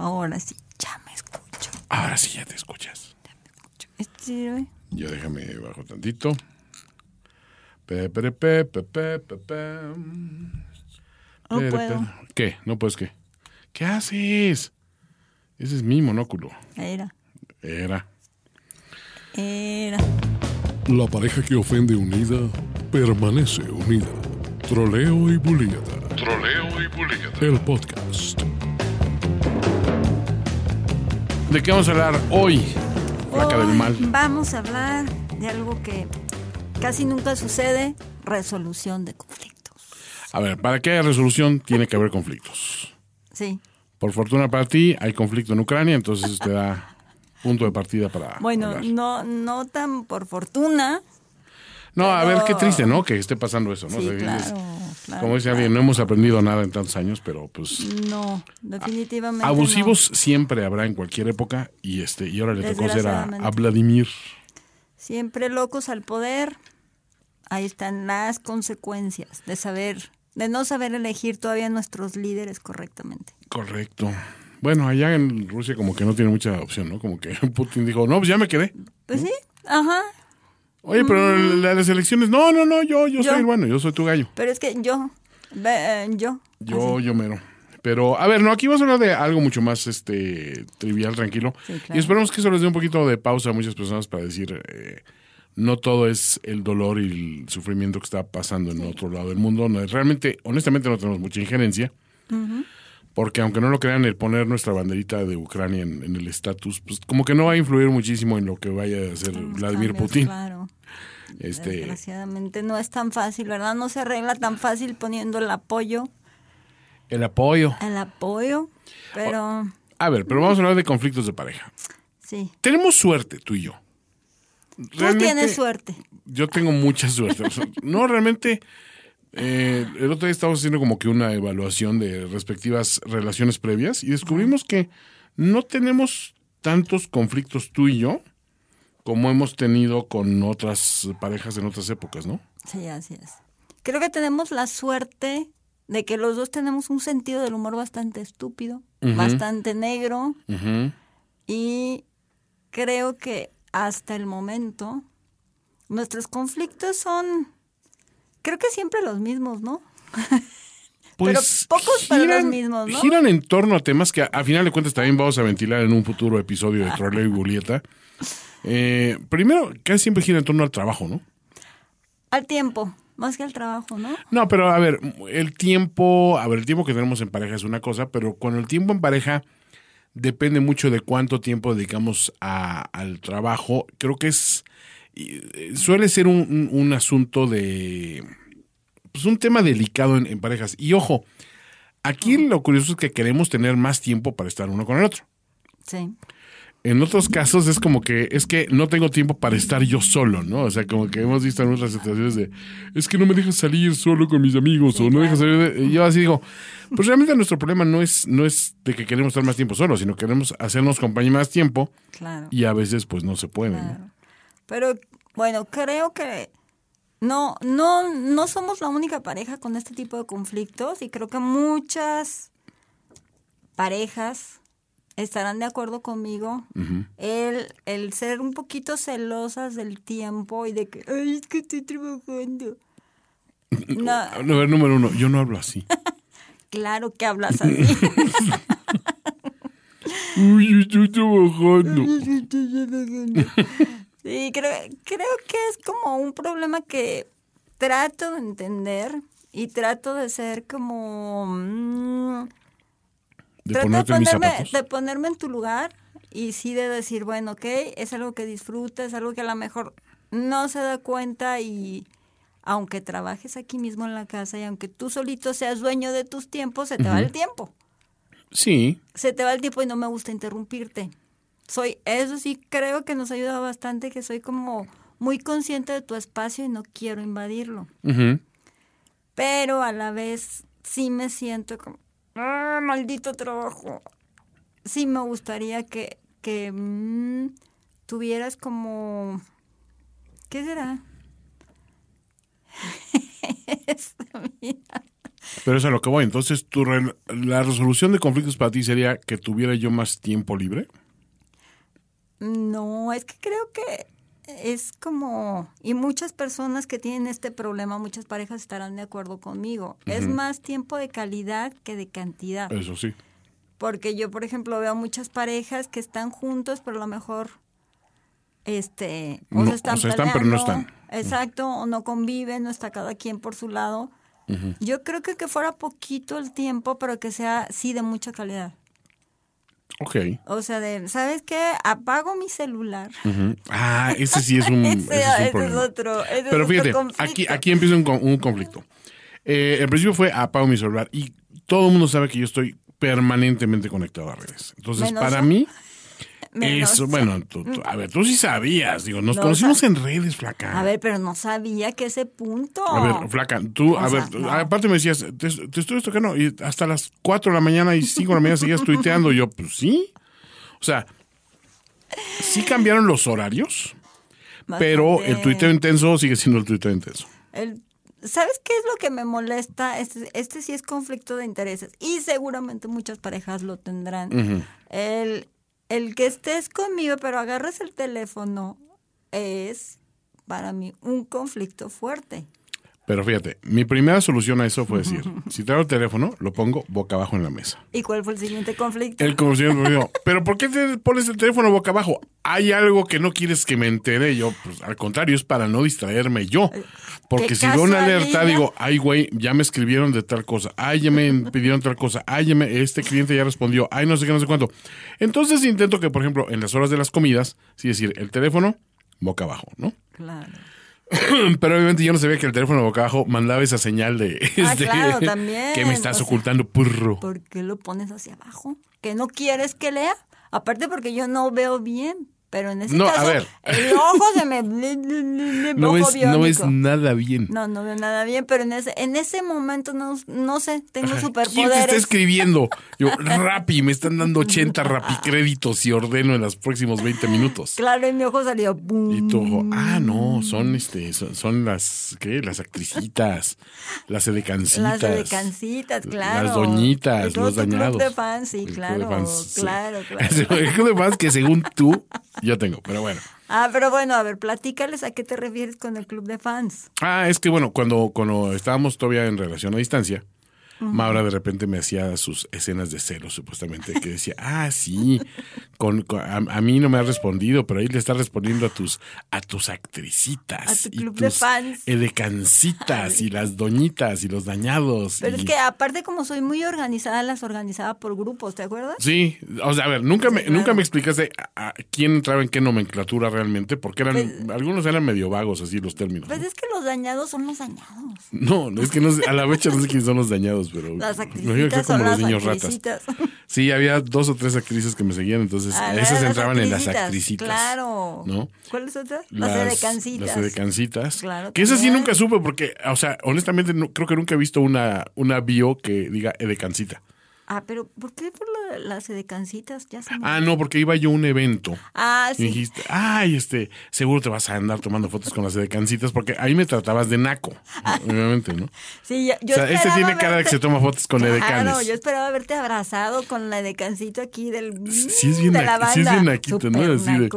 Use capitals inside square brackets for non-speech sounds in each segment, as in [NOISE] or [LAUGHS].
Ahora sí, ya me escucho. Ahora sí ya te escuchas. ¿Este sirve? Yo déjame bajo tantito. Pe, pe, pe, pe, pe, pe, pe. No Pe, puedo. pe. ¿Qué? ¿No puedes qué? ¿Qué haces? Ese es mi monóculo. Era. Era. Era. La pareja que ofende unida permanece unida. Troleo y bulíada. Troleo y bulíada. El podcast. ¿De qué vamos a hablar hoy? Flaca del mal. Vamos a hablar de algo que casi nunca sucede, resolución de conflictos. A ver, para que haya resolución tiene que haber conflictos. Sí. Por fortuna para ti, hay conflicto en Ucrania, entonces te da punto de partida para Bueno, hablar. no, no tan por fortuna. No, a ver, qué triste, ¿no? Que esté pasando eso, ¿no? Sí, O sea, claro, es- claro, Como dice claro. alguien, no hemos aprendido nada en tantos años, pero pues No, definitivamente. abusivos siempre habrá en cualquier época y este y ahora le tocó ser a, Vladimir. Siempre locos al poder. Ahí están las consecuencias de saber, de no saber elegir todavía nuestros líderes correctamente. Correcto. Bueno, allá en Rusia como que no tiene mucha opción, ¿no? Como que [LAUGHS] Putin dijo, no, pues ya me quedé. Pues sí, ajá. Oye, pero la- las elecciones, no, no, no, yo, yo, Mm. Yo. soy el bueno, yo soy tu gallo. Pero es que yo, eh, yo. Yo, así. yo mero. Pero, a ver, no, aquí vamos a hablar de algo mucho más este trivial, tranquilo. Sí, claro. Y esperemos que eso les dé un poquito de pausa a muchas personas para decir, eh, no todo es el dolor y el sufrimiento que está pasando en otro lado del mundo. No, realmente, honestamente, no tenemos mucha injerencia. Porque aunque no lo crean, el poner nuestra banderita de Ucrania en, en el estatus, pues como que no va a influir muchísimo en lo que vaya a hacer Vladimir Cambios, Putin. Claro. [LAUGHS] Este, Desgraciadamente no es tan fácil, ¿verdad? No se arregla tan fácil poniendo el apoyo, el apoyo. el apoyo, pero A ver, pero vamos a hablar de conflictos de pareja. sí. Tenemos suerte, tú y yo. Tú tienes suerte. Yo tengo mucha suerte. [LAUGHS] No, realmente, eh, el otro día estábamos haciendo como que una evaluación de respectivas relaciones previas y descubrimos que no tenemos tantos conflictos tú y yo como hemos tenido con otras parejas en otras épocas, ¿no? Sí, así es. Creo que tenemos la suerte de que los dos tenemos un sentido del humor bastante estúpido, bastante negro y creo que hasta el momento nuestros conflictos son, creo que siempre los mismos, ¿no? [LAUGHS] Pero pocos, pero los mismos, ¿no? Pues Giran en torno a temas que a, a final de cuentas también vamos a ventilar en un futuro episodio de Troleo y Julieta. Eh, primero, casi siempre gira en torno al trabajo, ¿no? Al tiempo, más que al trabajo, ¿no? No, pero a ver, el tiempo, a ver, el tiempo que tenemos en pareja es una cosa, pero con el tiempo en pareja depende mucho de cuánto tiempo dedicamos a- al trabajo. Creo que es, y, eh, suele ser un, un- un asunto de, pues un tema delicado en, en parejas. Y ojo, aquí lo curioso es que queremos tener más tiempo para estar uno con el otro. Sí. En otros casos es como que es que no tengo tiempo para estar yo solo, ¿no? O sea, como que hemos visto en otras situaciones de es que no me dejas salir solo con mis amigos o no dejas salir. de-". Y yo así digo, [LAUGHS] pues realmente nuestro problema no es no es de que queremos estar más tiempo solos, sino queremos hacernos compañía más tiempo Claro. y a veces pues no se puede. ¿no? Pero bueno, creo que no, no, no somos la única pareja con este tipo de conflictos y creo que muchas parejas estarán de acuerdo conmigo. el, el ser un poquito celosas del tiempo y de que, ay, es que estoy trabajando. [LAUGHS] No, A ver, número uno, yo no hablo así. [LAUGHS] claro que hablas así. [LAUGHS] Uy, estoy trabajando. Sí, creo, creo que es como un problema que trato de entender y trato de ser como... mm, De trato mis ponerme, de ponerme en tu lugar y sí de decir, bueno, ok, es algo que disfrutas, es algo que a lo mejor no se da cuenta y aunque trabajes aquí mismo en la casa y aunque tú solito seas dueño de tus tiempos, se te va el tiempo. Sí, Se te va el tiempo y no me gusta interrumpirte. Soy, eso sí creo que nos ayuda bastante, que soy como muy consciente de tu espacio y no quiero invadirlo. Pero a la vez sí me siento como, ¡ah, maldito trabajo! Sí me gustaría que, que mm, tuvieras como, ¿qué será? [LAUGHS] Mira. Pero eso es a lo que voy. Entonces, tu re- la resolución de conflictos para ti sería que tuviera yo más tiempo libre. No, es que creo que es como, y muchas personas que tienen este problema, muchas parejas estarán de acuerdo conmigo, es más tiempo de calidad que de cantidad. Eso sí. Porque yo, por ejemplo, veo muchas parejas que están juntos, pero a lo mejor, este, o No, se están, o sea, están, pero no están. Exacto, o no conviven, no está cada quien por su lado. Yo creo que que fuera poquito el tiempo, pero que sea, sí, de mucha calidad. Ok. O sea, de, ¿sabes qué? Apago mi celular. Ah, ese sí es [LAUGHS] un, Ese- ese es un es otro- ese Pero fíjate, aquí, aquí empieza un, un conflicto. Eh, el principio fue apago mi celular y todo el mundo sabe que yo estoy permanentemente conectado a redes. Entonces, Menos para mí, Menos eso, bueno, tú- tú- a ver, tú sí sabías, digo, nos No, conocimos o sea, en redes, flaca. A ver, pero no sabía que ese punto. A ver, flaca, tú, O a sea, ver, no. aparte me decías, te, te estoy tocando y hasta las 4 de la mañana y 5 de la mañana seguías tuiteando. Yo, pues sí. O sea, sí cambiaron los horarios, pero el tuiteo intenso sigue siendo el tuiteo intenso. El- ¿Sabes qué es lo que me molesta? Este, este sí es conflicto de intereses y seguramente muchas parejas lo tendrán. el, el que estés conmigo pero agarres el teléfono es para mí un conflicto fuerte. Pero fíjate, mi primera solución a eso fue [LAUGHS] decir, si traigo el teléfono, lo pongo boca abajo en la mesa. ¿Y cuál fue el siguiente conflicto? El me dijo, [LAUGHS] pero ¿por qué te pones el teléfono boca abajo? ¿Hay algo que no quieres que me entere? Yo, pues al contrario, es para no distraerme yo. Porque Qué si veo una alerta, digo, ay, güey, ya me escribieron de tal cosa, ay, ya me pidieron tal cosa, ay, ya me- este cliente ya respondió, ay, no sé qué, no sé cuánto. Entonces intento que, por ejemplo, en las horas de las comidas, sí decir, el teléfono boca abajo, ¿no? Claro. [LAUGHS] Pero obviamente yo no sabía que el teléfono boca abajo mandaba esa señal de, Ah, este, claro, [LAUGHS] también, que me estás o sea, ocultando, purro. ¿Por qué lo pones hacia abajo? ¿Que no quieres que lea? Aparte porque yo no veo bien. Pero en ese No, a caso, ver. el ojo se me... [LAUGHS] No ves, no biónico. nada bien. No, no veo nada bien, pero en ese, en ese momento no, no sé, tengo ¿Quién te está superpoderes. escribiendo? Yo, [LAUGHS] Rappi, me están dando 80 Rappi créditos y ordeno en los próximos 20 minutos. Claro, y mi ojo salió. ¡bum! Y tu ojo, ah, no, son este, son, son las, ¿qué? Las actricitas, las edecancitas. Las decancitas, claro. Las doñitas, los tu club dañados. de fans, sí, El club claro, de fans, sí. claro, [LAUGHS] claro. El club de fans que según tú, yo tengo, pero bueno. Ah, pero bueno, a ver, platícales a qué te refieres con el club de fans. Ah, es que bueno, cuando, cuando estábamos todavía en relación a distancia, Maura de repente me hacía sus escenas de celos, supuestamente, que decía, [LAUGHS] ah, sí, con, con- a, a mí no me ha respondido, pero ahí le está respondiendo a tus, a tus actricitas. A tu y de tus fans. Edecancitas y las doñitas y los dañados. Pero y- es que aparte como soy muy organizada, las organizaba por grupos, ¿te acuerdas? Sí, o sea, a ver, nunca, me, claro. nunca me explicaste a, a quién entraba en qué nomenclatura realmente, porque eran, Pues- algunos eran medio vagos así los términos. Pues ¿no? es que los dañados son los dañados. No, es que no a la fecha no sé quiénes son los dañados, pero Las son como los las niños ratas. [LAUGHS] Sí, había dos o tres actrices que me seguían, entonces Ah, esas las entraban en las actricitas. Claro. ¿No? ¿Cuáles otras? Las, edecancitas. Las edecancitas. Claro, que esas sí nunca supe porque, o sea, honestamente no- creo que nunca he visto una, una bio que diga edecancita. Ah, pero ¿por qué por de las edecancitas? Ya se me... Ah, no, porque iba yo a un evento. Ah, Y sí. dijiste, ay, este, seguro te vas a andar tomando fotos con las edecancitas porque ahí me tratabas de naco, [LAUGHS] obviamente, ¿no? Sí, yo, yo o sea, este tiene cara de que se toma fotos con Claro, edecanes. yo esperaba verte abrazado con la edecancito aquí del Sí es bien, de la sí es bien naquito, ¿no? Así de.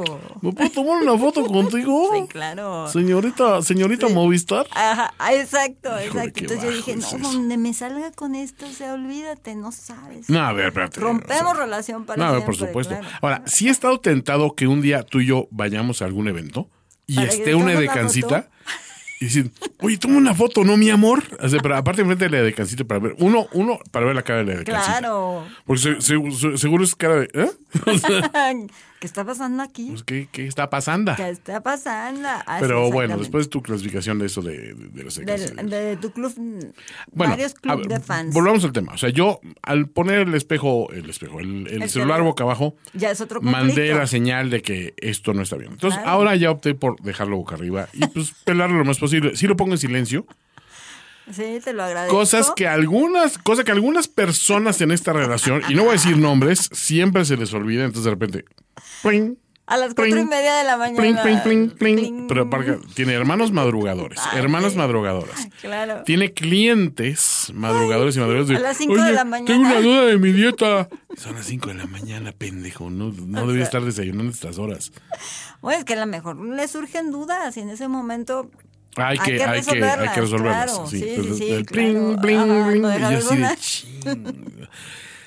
¿me puedo tomar una foto [LAUGHS] contigo? Sí, claro. Señorita, señorita Movistar. Ajá, exacto, Híjole, exacto. Entonces yo dije, no, es donde me salga con esto, o sea, olvídate, no sabes. No, a ver, espérate. Rompemos o sea, relación para No, ver, por siempre, supuesto. claro. Ahora, sí he estado tentado que un día tú y yo vayamos a algún evento y Para esté una foto. y decir, oye, toma una foto, ¿no, mi amor? O sea, pero aparte enfrente de la edecancita para ver, uno, uno, para ver la cara de la edecancita. Claro. Porque se- se- se- seguro es cara de, ¿eh? [LAUGHS] O sea, [LAUGHS] ¿Qué está pasando aquí? pues, ¿qué, ¿qué está pasando? ¿Qué está pasando? Así, Pero bueno, después tu clasificación de eso de, de, de Del- edecancitas. de, tu club, Bueno, varios a clubes ver, de fans. Volvamos al tema. O sea, yo al poner el espejo, el espejo, el, el El celular boca abajo, Ya es otro mandé la señal de que esto no está bien. Entonces, Claro. ahora ya opté por dejarlo boca arriba y pues [LAUGHS] pelarlo lo más posible. Sí lo pongo en silencio. Sí, te lo agradezco. Cosas que algunas, cosa que algunas personas en esta relación, y no voy a decir nombres, siempre se les olvida, entonces de repente, ¡pling! A las cuatro y media de la mañana. pling, pling, pling. Pling. Pero tiene hermanos madrugadores, Ay, hermanas madrugadoras. Claro. Tiene clientes madrugadores y madrugadores. de, a las cinco de "Oye, la mañana". Tengo una duda de mi [LAUGHS] dieta. Son las 5 de la mañana, pendejo. No, no debería estar desayunando estas horas. Bueno, es que a lo mejor le surgen dudas y en ese momento Hay Hay que, hay que, hay resolverlas, que resolverlas. claro. sí. Sí, sí, el claro. Ajá, no y así de.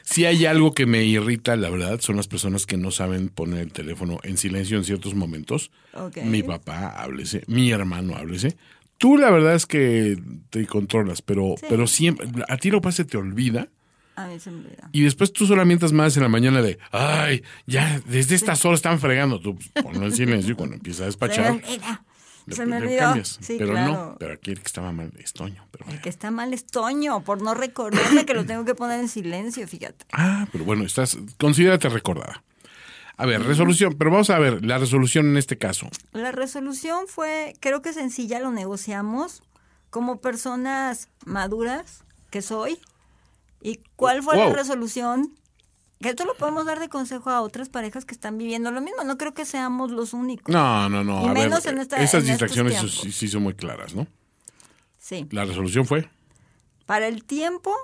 Si hay algo que me irrita, la verdad, son las personas que no saben poner el teléfono en silencio en ciertos momentos. Mi papá, háblese. Mi hermano, háblese. Tú la verdad es que te controlas, pero, Sí. pero siempre, a ti lo pasa te olvida. a mí se me olvida. Y después tú solamente más en la mañana de, ay, ya desde estas horas están fregando. Tú pues, ponlo en silencio y cuando empieza a despachar, Se me olvidó. Sí, pero claro. no, pero aquí el que estaba mal es Toño. Pero El que está mal es Toño, por no recordarme que lo tengo que poner en silencio, fíjate. [LAUGHS] Ah, pero bueno, estás, considérate recordada. A ver, resolución, pero vamos a ver la resolución en este caso. La resolución fue, creo que sencilla, lo negociamos como personas maduras que soy. ¿Y cuál fue Wow. la resolución? Que esto lo podemos dar de consejo a otras parejas que están viviendo lo mismo. No creo que seamos los únicos. No, no, no. Y a ver, menos en esta- esas en distracciones sí, sí son muy claras, ¿no? Sí. La resolución fue. Para el tiempo,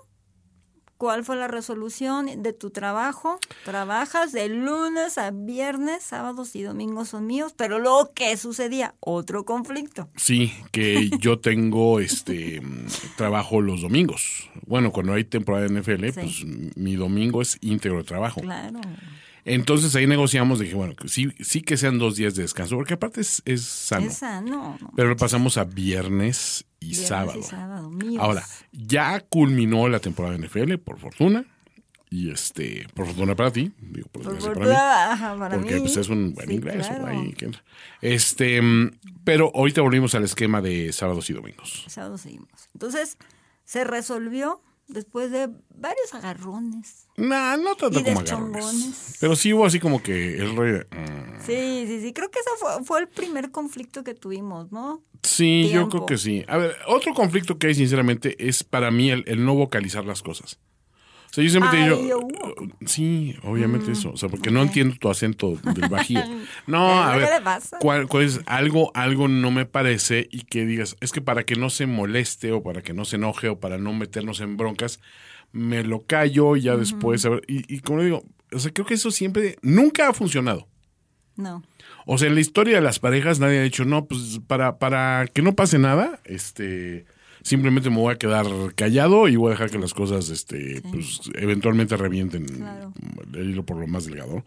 ¿cuál fue la resolución de tu trabajo? Trabajas de lunes a viernes, sábados y domingos son míos, pero luego, ¿qué sucedía? Otro conflicto. Sí, que [LAUGHS] yo tengo este trabajo los domingos. Bueno, cuando hay temporada de NFL, Sí. pues mi domingo es íntegro de trabajo. Claro. Entonces ahí negociamos, dije, bueno, que sí, sí que sean dos días de descanso, porque aparte es, es sano. Es sano. ¿no? Pero lo pasamos a viernes y Viernes sábado. y sábado. Ahora, ya culminó la temporada de NFL, por fortuna. Y este, por fortuna para ti, digo, por, Por desgracia para mí. fortuna, para porque mí. pues es un buen Sí, ingreso. claro. ahí este, pero ahorita volvimos al esquema de sábados y domingos. Sábado seguimos. Entonces, se resolvió después de varios agarrones. Nah, no tanto Y como agarrones. Pero sí hubo así como que el rey. de, mm. Sí, sí, sí. Creo que ese fue, fue el primer conflicto que tuvimos, ¿no? Sí, yo creo que sí. A ver, otro conflicto que hay, sinceramente, es para mí el, el no vocalizar las cosas. O sea, yo siempre te Ay, digo, hubo. uh, sí, obviamente eso. O sea, porque no entiendo tu acento del bajío. [LAUGHS] No, ¿Qué a ver? ¿cuál, cuál es algo, algo no me parece y que digas, es que para que no se moleste o para que no se enoje o para no meternos en broncas, me lo callo y ya después, a ver, y, y como digo, o sea, creo que eso siempre, nunca ha funcionado. No. O sea, en la historia de las parejas nadie ha dicho, no, pues para, para que no pase nada, este, simplemente me voy a quedar callado y voy a dejar que las cosas, este, pues eventualmente revienten Claro. el hilo por lo más delgado.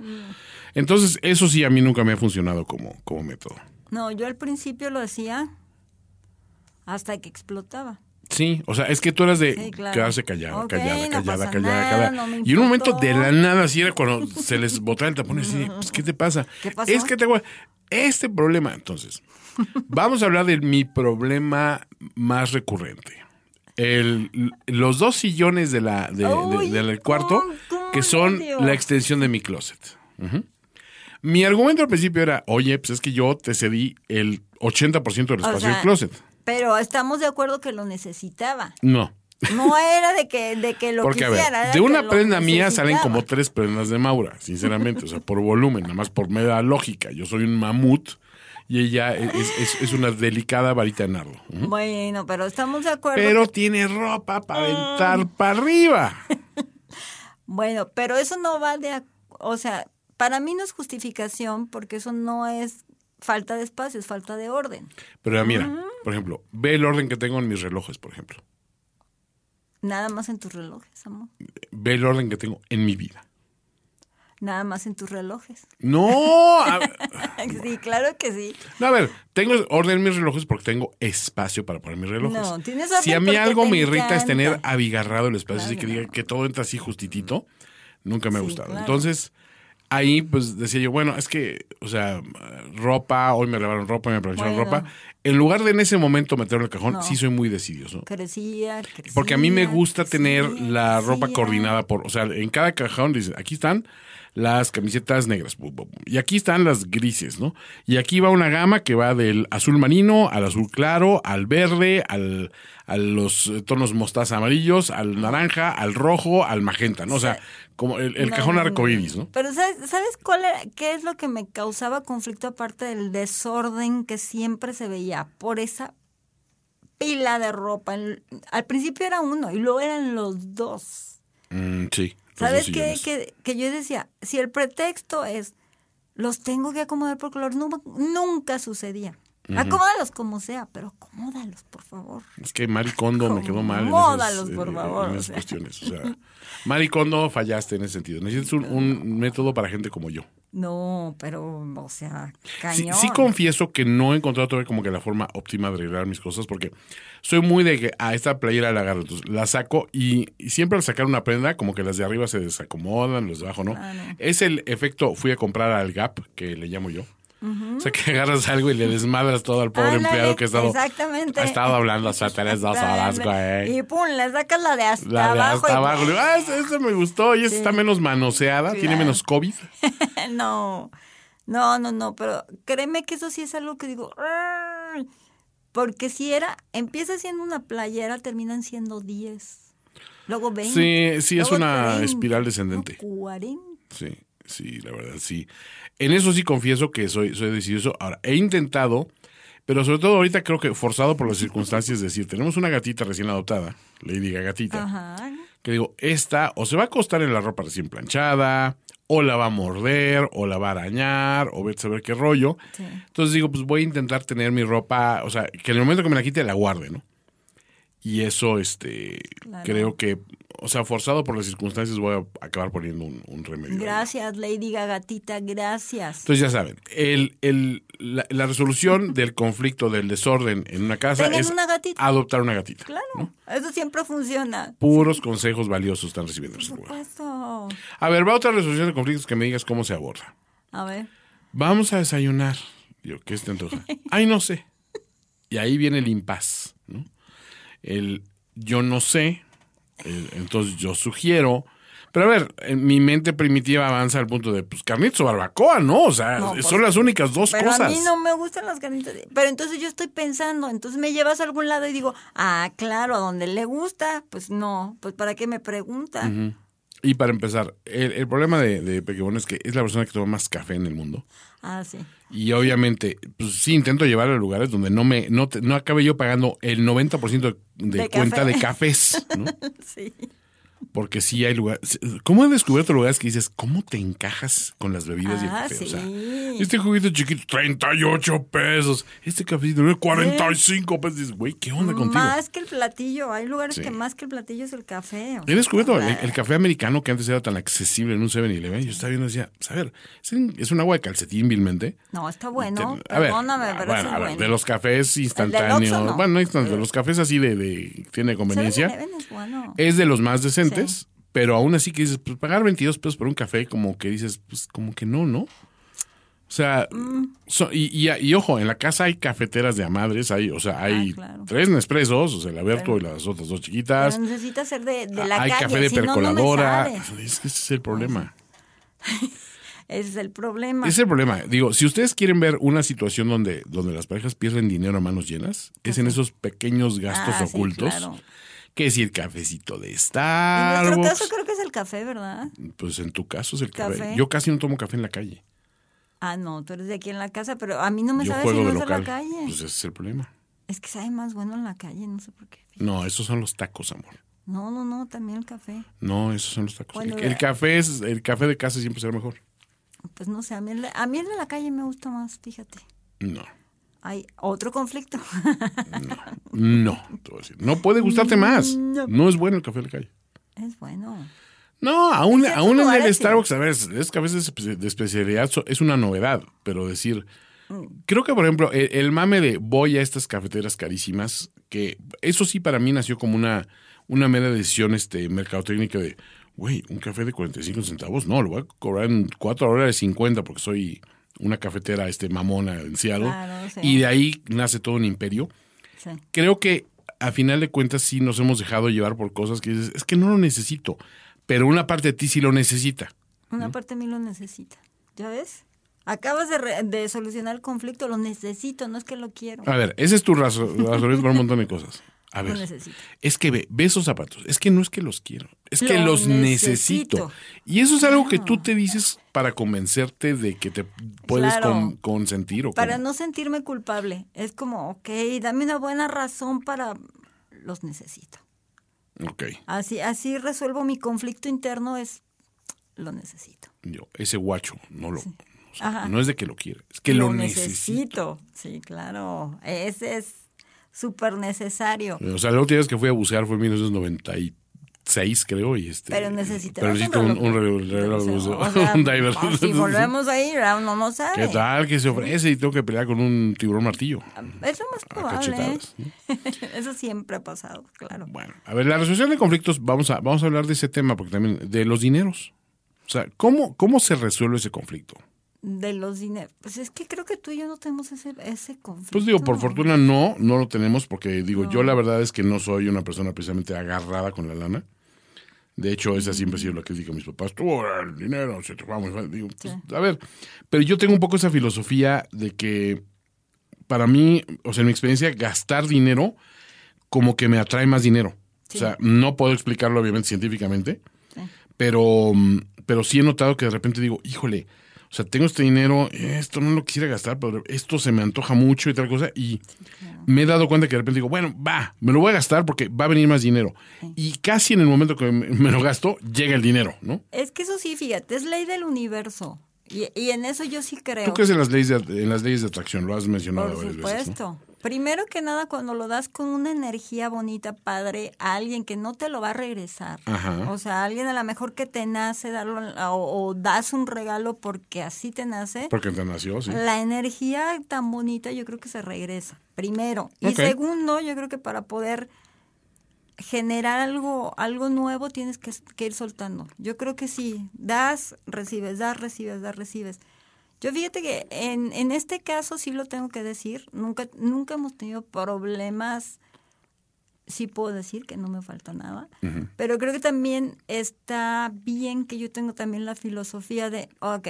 Entonces, eso sí a mí nunca me ha funcionado como, como método. No, yo al principio lo hacía hasta que explotaba. Sí, o sea, es que tú eras de Sí, claro. quedarse callada, no callada, callada, nada, callada. no me y en un momento de la nada, así era cuando se les botaba el tapón, así, de, pues, ¿qué te pasa? ¿Qué pasó? Es que te este problema, entonces, vamos a hablar de mi problema más recurrente. El, los dos sillones de la, de- de- del cuarto, ¿cómo? ¿Cómo que son la extensión de mi closet. Mi argumento al principio era, oye, pues es que yo te cedí el 80% del O espacio sea, del closet. Pero estamos de acuerdo que lo necesitaba. No. No era de que, de que lo Porque, a ver, quisiera. de una prenda mía salen como tres prendas de Maura, sinceramente. O sea, por volumen, nada más por mera lógica. Yo soy un mamut y ella es, es- es una delicada varita de nardo. Bueno, pero estamos de acuerdo. Pero que- tiene ropa para aventar para arriba. [LAUGHS] bueno, pero eso no va de... O sea, para mí no es justificación porque eso no es falta de espacio, es falta de orden. Pero mira, por ejemplo, ve el orden que tengo en mis relojes, por ejemplo. Nada más en tus relojes, amor. Ve el orden que tengo en mi vida. Nada más en tus relojes. No, a, [LAUGHS] sí, claro que sí. no, a ver, tengo orden en mis relojes porque tengo espacio para poner mis relojes. No, tienes orden Si a mí algo me irrita es tener abigarrado el espacio, así que Claro. diga que todo entra así justitito, nunca me ha gustado. claro. Entonces, ahí pues decía yo, bueno, es que, o sea, ropa, hoy me lavaron ropa, me Bueno. ropa. En lugar de en ese momento meterlo en el cajón, No. sí soy muy decidioso. Crecía, crecía. Porque a mí me gusta tener crecía, la ropa coordinada por, o sea, en cada cajón dice, aquí están las camisetas negras, y aquí están las grises, ¿no? Y aquí va una gama que va del azul marino al azul claro, al verde, al, a los eh, tonos mostaza amarillos, al naranja, al rojo, al magenta, ¿no? O sea, como el, el cajón arcoíris, ¿no? Pero ¿sabes ¿Sabes, ¿Sabes cuál era, qué es lo que me causaba conflicto aparte del desorden que siempre se veía por esa pila de ropa? Al principio era uno y luego eran los dos. Mm, sí. Los ¿Sabes qué? Que, que yo decía, si el pretexto es los tengo que acomodar por color, nu- nunca sucedía. Acomódalos como sea, pero acomódalos, por favor. Es que Mari Kondo me quedó mal. Acomódalos, por favor, En o esas sea. cuestiones. O sea, Mari Kondo fallaste en ese sentido. Necesitas un, un método para gente como yo. No, pero, o sea, Sí, cañón. sí confieso que no he encontrado todavía como que la forma óptima de arreglar mis cosas porque soy muy de que a esta playera la agarro, entonces la saco y, y siempre al sacar una prenda como que las de arriba se desacomodan, los de abajo no. Claro. Es el efecto, fui a comprar al Gap, que le llamo yo. O sea, [LAUGHS] que agarras algo y le desmadras todo al pobre Ándale, empleado que ha estado, exactamente. ha estado hablando hasta tres, dos horas, güey. Y pum, le sacas la de hasta La de abajo. hasta y- abajo. Le digo, ah, esta me gustó y esta está menos manoseada, tiene Claro. menos COVID. [LAUGHS] no, no, no, no, pero créeme que eso sí es algo que digo, porque si era, empieza siendo una playera, terminan siendo 10, luego 20. Sí, sí, es una 30, espiral descendente. luego 40. Sí, sí, la verdad, sí. En eso sí confieso que soy, soy decidioso. Ahora, he intentado, pero sobre todo ahorita creo que forzado por las circunstancias, es decir, tenemos una gatita recién adoptada, Lady Gatita, Ajá. que digo, esta o se va a acostar en la ropa recién planchada, o la va a morder, o la va a arañar, o vete a saber qué rollo. Sí. Entonces digo, pues voy a intentar tener mi ropa, o sea, que en el momento que me la quite la guarde, ¿no? Y eso, este, Claro. creo que, o sea, forzado por las circunstancias voy a acabar poniendo un, un remedio. Gracias, Lady Gagatita, gracias. Entonces ya saben, el, el, la, la resolución [LAUGHS] del conflicto, del desorden en una casa es una gatita. adoptar una gatita. Claro, eso siempre funciona. Puros consejos valiosos están recibiendo. Por este lugar. supuesto. A ver, va otra resolución de conflictos que me digas cómo se aborda. A ver. Vamos a desayunar. Yo, ¿qué se te antoja? [LAUGHS] Ay, no sé. Y ahí viene el impas. El yo no sé, el- entonces yo sugiero. Pero a ver, en mi mente primitiva avanza al punto de, pues, carnitos o barbacoa, ¿no? O sea, No, pues, son las únicas dos Pero cosas. a mí no me gustan las carnitas. Pero entonces yo estoy pensando, entonces me llevas a algún lado y digo, ah, claro, a donde le gusta. Pues no, pues ¿para qué me pregunta? Y para empezar, el, el problema de, de Pequebón es que es la persona que toma más café en el mundo. Ah, sí. Y obviamente, pues sí, intento llevar a lugares donde no me no, te- no acabe yo pagando el 90% de, de De cuenta café. de cafés, [LAUGHS] ¿no? Sí. Porque sí hay lugares. ¿Cómo he descubierto lugares que dices, ¿cómo te encajas con las bebidas y el Ah, café? O sea, sí. este juguito chiquito, 38 pesos. Este cafecito, 45 pesos. Dices, güey, ¿qué onda contigo? Más que el platillo. Hay lugares Sí. que más que el platillo es el café. He descubierto el, el café americano que antes era tan accesible en un 7-Eleven. Yo estaba viendo y decía, a ver, es, un- agua de calcetín vilmente. No, está bueno. Te- a ver, Perdóname, ah, pero bueno, es a ver, bueno. de los cafés instantáneos. No. Bueno, no instantáneos, de los cafés así de, de tiene conveniencia. 7-Eleven es bueno. Es de los más decentes, Sí. pero aún así que dices, pues pagar 22 pesos por un café, como que dices, pues como que no, ¿no? O sea, Mm. so- y, y- y ojo, en la casa hay cafeteras de a madres, hay, o sea, hay Ah, claro. tres Nespressos, o sea, el Alberto y las otras dos chiquitas. Pero necesita ser de, de la hay calle. café de si no, no percoladora. ese es el problema. [LAUGHS] Ese es el problema. Ese es el problema. Digo, si ustedes quieren ver una situación donde, donde las parejas pierden dinero a manos llenas, es en esos pequeños gastos Ah, sí, ocultos. claro. Que si el cafecito de En Starbucks. nuestro caso creo que es el café, ¿verdad? Pues en tu caso es el café. Café. Yo casi no tomo café en la calle. Ah, no, tú eres de aquí en la casa, pero a mí no me Yo sabe si no de la calle. Pues ese es el problema. Es que sabe más bueno en la calle, no sé por qué. No, esos son los tacos, amor. No, no, no, también el café. No, esos son los tacos. Bueno, el, el café es el café de casa siempre será mejor. Pues no sé, a mí, a mí el de la calle me gusta más, fíjate. No, Hay otro conflicto. no, te voy a decir. No puede gustarte más. No. No es bueno el café de la calle. es bueno. No, aún, aún en el. Starbucks, a ver, es café de espe- de especialidad es una novedad, pero decir, creo que por ejemplo, el, el mame de voy a estas cafeteras carísimas, que eso sí para mí nació como una, una mera decisión este, mercadotecnica de, güey, un café de 45 centavos, no, lo voy a cobrar en 4 dólares 50 porque soy una cafetera este, mamona en Seattle. Claro, sí. Y de ahí nace todo un imperio Sí. creo que a final de cuentas sí nos hemos dejado llevar por cosas que dices, es que no lo necesito, pero una parte de ti sí lo necesita. Una parte de mí lo necesita. ¿Ya ves? Acabas de, re- de solucionar el conflicto, lo necesito, no es que lo quiero. A ver, ese es tu [LAUGHS] razonamiento para un montón de cosas. A ver, Lo necesito. es que ve, ve esos zapatos. Es que no es que los quiero, es que Lo los necesito. necesito. Y eso es algo que tú te dices para convencerte de que te puedes Claro. con- consentir o Para no sentirme culpable. Es como, ok, dame una buena razón para... Los necesito. Ok, Así, así resuelvo mi conflicto interno, es... Lo necesito. yo, ese guacho, no lo. o sea, Ajá. no es de que lo quiere, es que lo, necesito. Sí, claro. Ese es súper necesario. O sea, la última vez que fui a bucear fue en 1996, creo, y este. Pero necesito Pero necesito un, un reloj- O sea, [LAUGHS] un diver. [LAUGHS] Si volvemos a ir, uno no sabe. ¿Qué tal que se ofrece y tengo que pelear con un tiburón martillo? Es lo más probable. ¿eh? [LAUGHS] Eso siempre ha pasado, claro. Bueno, a ver, la resolución de conflictos, vamos a, vamos a hablar de ese tema, porque también, de los dineros. O sea, ¿cómo, cómo se resuelve ese conflicto? De los dineros. Pues es que creo que tú y yo no tenemos ese, ese conflicto. Pues digo, por fortuna no, no lo tenemos, porque digo, yo la verdad es que no soy una persona precisamente agarrada con la lana. De hecho, esa siempre ha sido la crítica de mis papás. Tú, el dinero, se te va muy fácil. Digo, pues, a ver, pero yo tengo un poco esa filosofía de que para mí, o sea, en mi experiencia, gastar dinero como que me atrae más dinero. Sí. O sea, no puedo explicarlo obviamente científicamente, Sí. pero, pero sí he notado que de repente digo, híjole, o sea, tengo este dinero, esto no lo quisiera gastar, pero esto se me antoja mucho y tal cosa, y me he dado cuenta que de repente digo, bueno, va, me lo voy a gastar porque va a venir más dinero. Y casi en el momento que me lo gasto, llega el dinero, ¿no? Es que eso sí, fíjate, es ley del universo. Y, y en eso yo sí creo. ¿Tú crees en las leyes de, en las leyes de atracción? Lo has mencionado Por varias veces. ¿no? Primero que nada, cuando lo das con una energía bonita, padre, a alguien que no te lo va a regresar. Ajá. O sea, a alguien a lo mejor que te nace darlo o, o das un regalo porque así te nace. Porque te nació, sí. La energía tan bonita yo creo que se regresa, primero. Y segundo, yo creo que para poder generar algo, algo nuevo tienes que, que ir soltando. Yo creo que sí, das, recibes, das, recibes, das, recibes. Yo fíjate que en, en este caso sí lo tengo que decir, nunca, nunca hemos tenido problemas, sí puedo decir que no me falta nada, pero creo que también está bien que yo tengo también la filosofía de, ok,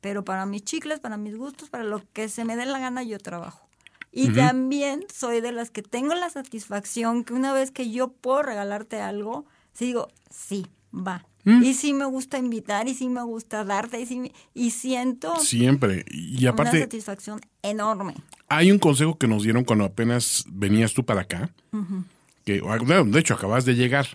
pero para mis chicles, para mis gustos, para lo que se me dé la gana, yo trabajo. Y también soy de las que tengo la satisfacción que una vez que yo puedo regalarte algo, sí digo, sí, va. Y sí me gusta invitar, y sí me gusta darte, y, sí me- y siento Siempre. Y una aparte, satisfacción enorme. hay un consejo que nos dieron cuando apenas venías tú para acá, que bueno, de hecho acabas de llegar.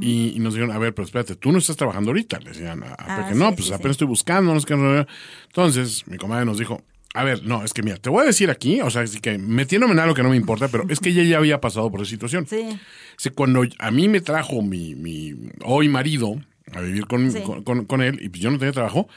y, y nos dijeron, a ver, pero espérate, tú no estás trabajando ahorita. Le decían, a- a Ah, sí, no, pues sí. apenas estoy buscando, no sé qué. no sé qué". Entonces, mi comadre nos dijo, a ver, no, es que mira, te voy a decir aquí, o sea, así que metiéndome en algo que no me importa, pero es que ella ya había pasado por esa situación. [LAUGHS] Sí, Sí, cuando a mí me trajo mi, mi hoy marido a vivir con, Sí. con, con- con él y pues yo no tenía trabajo,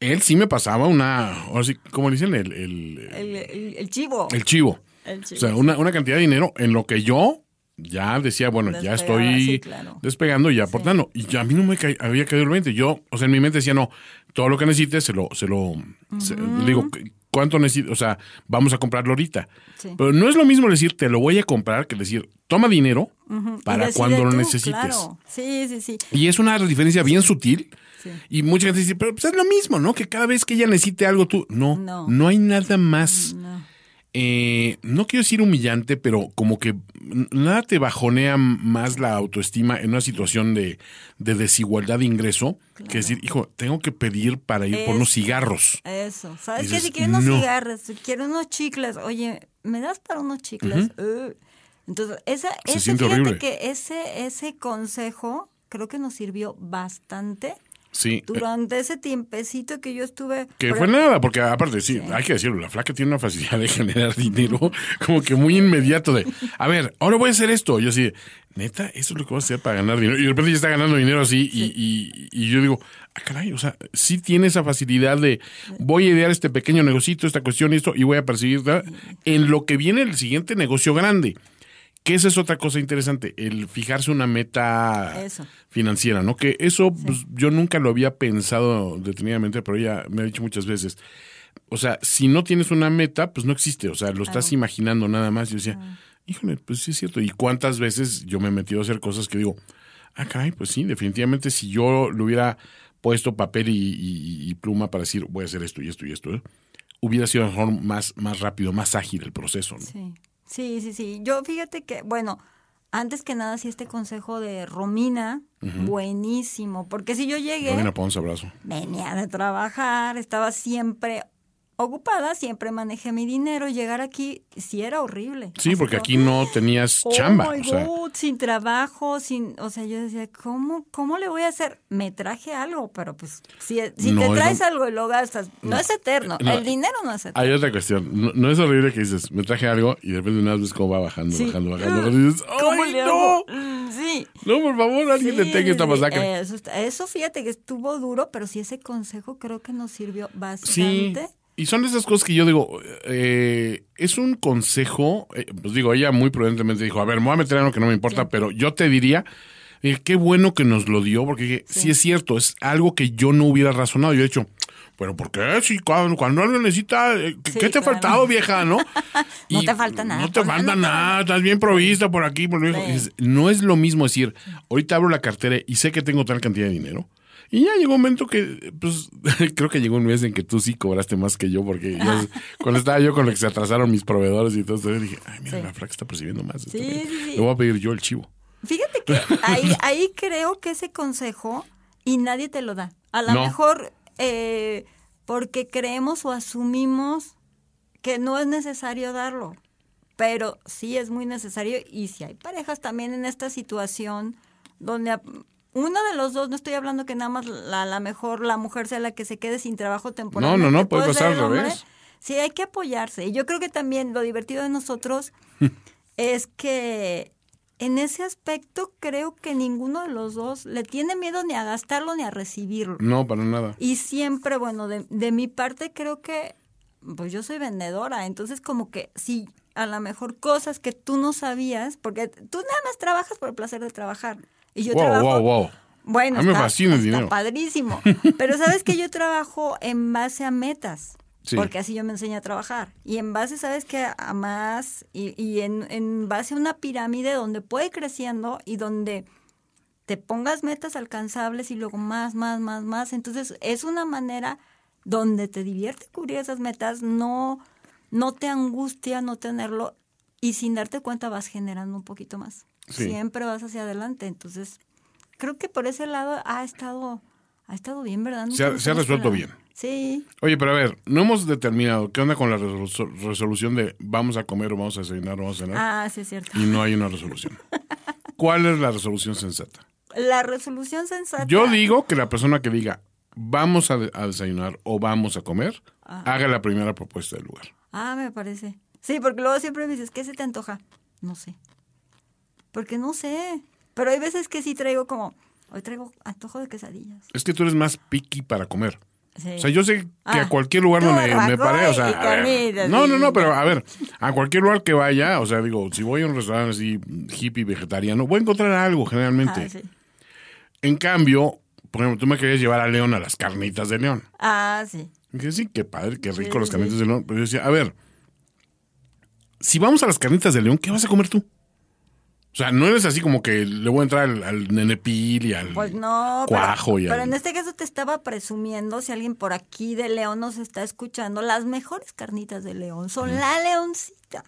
él sí me pasaba una, ahora sí, ¿cómo dicen? El, el, el, el- el chivo. el chivo. El chivo. O sea, una, una cantidad de dinero en lo que yo ya decía, bueno, ya estoy sí, claro. despegando y aportando. Y ya a mí no me ca- había caído el 20. Yo, o sea, en mi mente decía, no, todo lo que necesites se lo, se lo, se- le digo, ¿cuánto necesito? O sea, vamos a comprarlo ahorita. Sí. Pero no es lo mismo decir, te lo voy a comprar, que decir, toma dinero para cuando lo necesites. Claro. Sí, sí, sí. Y es una diferencia bien sutil. Sí. Y mucha gente dice, pero pues es lo mismo, ¿no? Que cada vez que ella necesite algo, tú. No, no, No. hay nada más. No. Eh, no quiero decir humillante, pero como que nada te bajonea más la autoestima en una situación de, de desigualdad de ingreso que decir, hijo, tengo que pedir para ir por unos cigarros. Eso. ¿Sabes qué? Si quiero unos no. cigarros, si quiero unos chicles, oye, ¿me das para unos chicles? Uh. Entonces, esa, Se ese, fíjate horrible. que ese, ese consejo creo que nos sirvió bastante Sí. eh, durante ese tiempecito que yo estuve. que fue nada, porque aparte, sí, hay que decirlo, la flaca tiene una facilidad de generar [LAUGHS] dinero como que muy inmediato de, a ver, ahora voy a hacer esto. Yo así, neta, eso es lo que voy a hacer para ganar dinero. Y de repente ya está ganando dinero así y, y, y yo digo, ah, caray, o sea, sí tiene esa facilidad de, voy a idear este pequeño negocito, esta cuestión y esto, y voy a percibir ¿verdad? en lo que viene el siguiente negocio grande. Que esa es otra cosa interesante, el fijarse una meta Eso. financiera, ¿no? Que eso pues, yo nunca lo había pensado detenidamente, pero ella me ha dicho muchas veces. O sea, si no tienes una meta, pues no existe. O sea, lo estás imaginando nada más. Yo decía, híjole, pues sí es cierto. ¿Y cuántas veces yo me he metido a hacer cosas que digo, ah, caray, pues sí, definitivamente si yo le hubiera puesto papel y, y- y pluma para decir, voy a hacer esto y esto y esto, ¿eh? hubiera sido lo mejor más, más rápido, más ágil el proceso, ¿no? Sí, sí, sí, sí. Yo fíjate que, bueno, antes que nada, sí, este consejo de Romina, buenísimo. Porque si yo llegué, Romina Pons, abrazo. venía de trabajar, estaba siempre ocupada, siempre manejé mi dinero. Llegar aquí sí era horrible. Sí, Así porque como, aquí no tenías Oh chamba. my o sea, God, sin trabajo, sin, o sea, yo decía, ¿cómo, cómo le voy a hacer? Me traje algo, pero pues, si, si No, te traes algo y lo gastas, no, es eterno, No. el dinero no es eterno. hay otra cuestión. No, no es horrible que dices, me traje algo y de repente una vez ves cómo va bajando, Sí. bajando, bajando. Y dices, ¿Cómo ¡ay, le no! Mm, Sí. No, por favor, alguien Sí, detenga esta sí, masacre. Eso, fíjate que estuvo duro, pero sí ese consejo creo que nos sirvió Sí, bastante. Y son de esas cosas que yo digo, eh, es un consejo, eh, pues digo, ella muy prudentemente dijo, a ver, me voy a meter en lo que no me importa, pero yo te diría, eh, qué bueno que nos lo dio, porque sí. es cierto, es algo que yo no hubiera razonado. Yo he dicho, pero ¿por qué? Si cuando, cuando alguien necesita, eh, ¿qué, Sí, qué te ha claro. faltado, vieja, no? [LAUGHS] No te falta nada, No te pues, falta nada, estás bien provista por aquí, por lo Sí. No es lo mismo decir, ahorita abro la cartera y sé que tengo tal cantidad de dinero. Y ya llegó un momento que, pues, [LAUGHS] creo que llegó un mes en que tú sí cobraste más que yo, porque yo- [LAUGHS] cuando estaba yo con lo que se atrasaron mis proveedores y todo yo dije, ay, mira, Sí. la fraca está percibiendo más. Sí, Esto, sí, sí. Le voy a pedir yo el chivo. Fíjate que [LAUGHS] ahí, ahí creo que ese consejo y nadie te lo da. A lo No. mejor eh, porque creemos o asumimos que no es necesario darlo, pero sí es muy necesario y si hay parejas también en esta situación donde uno de los dos, no estoy hablando que nada más la, la mejor la mujer sea la que se quede sin trabajo temporal. No, no, no, puede pasar al revés. Sí, hay que apoyarse. Y yo creo que también lo divertido de nosotros [LAUGHS] es que en ese aspecto creo que ninguno de los dos le tiene miedo ni a gastarlo ni a recibirlo. No, para nada. Y siempre, bueno, de, de mi parte creo que, pues yo soy vendedora, entonces como que sí, a lo mejor cosas que tú no sabías, porque tú nada más trabajas por el placer de trabajar. Y yo Wow, trabajo... wow, wow. Bueno, A mí me está, fascina el está dinero. padrísimo. [LAUGHS] Pero sabes que yo trabajo en base a metas. Sí. Porque así yo me enseño a trabajar. Y en base, ¿sabes que A más, y, y en, en base a una pirámide donde puede ir creciendo y donde te pongas metas alcanzables y luego más, más, más, más. Entonces, es una manera donde te divierte cubrir esas metas, no, no te angustia no tenerlo y sin darte cuenta vas generando un poquito más. Sí. Siempre vas hacia adelante. Entonces, creo que por ese lado ha estado, ha estado bien, ¿verdad? Se ha- se resuelto bien. Sí. Oye, pero a ver, no hemos determinado qué onda con la resolu- resolución de vamos a comer o vamos a desayunar o vamos a cenar Ah, sí, es cierto. y no hay una resolución. [LAUGHS] ¿Cuál es la resolución sensata? La resolución sensata. Yo digo que la persona que diga vamos a desayunar o vamos a comer, haga la primera propuesta del lugar. Ah, me parece. Sí, porque luego siempre me dices, ¿qué se te antoja? No sé. Porque no sé. Pero hay veces que sí traigo como, hoy traigo antojo de quesadillas. Es que tú eres más picky para comer. Sí. O sea, yo sé que Ah, a cualquier lugar donde me pare, o sea, no, no, no, pero a ver, a cualquier lugar que vaya, o sea, digo, si voy a un restaurante así hippie vegetariano, voy a encontrar algo generalmente. Ah, sí. En cambio, por ejemplo, tú me querías llevar a León a las carnitas de León. Ah, sí. Y dije, sí, qué padre, qué rico Sí, las carnitas de León. Pero yo decía, a ver, si vamos a las carnitas de León, ¿qué vas a comer tú? O sea, no eres así como que le voy a entrar al, al nenepil y al Pues no, pero- cuajo y pero, al... en este caso te estaba presumiendo, si alguien por aquí de León nos está escuchando, las mejores carnitas de León son la leoncita.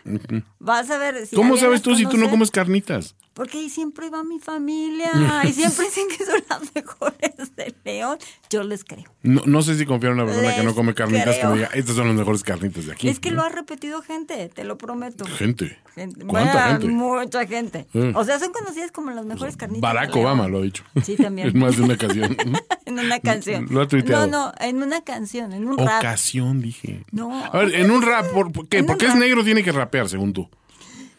Vas a ver si ¿Cómo sabes tú si tú no comes carnitas? Porque ahí siempre va mi familia y siempre [LAUGHS] dicen que son las mejores de León. Yo les creo. No, no sé si confiar en una persona que no come carnitas que me diga, estas son las mejores carnitas de aquí. Es que ¿no? lo ha repetido gente, te lo prometo. Gente. Gente- ¿Cuánta bueno, gente? Mucha gente. O sea, son conocidas como las mejores carnitas. de Barack León. Obama lo ha dicho. Sí, también. [LAUGHS] en más de una ocasión. [LAUGHS] en una canción. Lo ha tuiteado. No, no, en una canción, en un rap. Ocasión, dije. No. A ver, en un rap, ¿por, qué? ¿Por qué es negro tiene que rapear, según tú?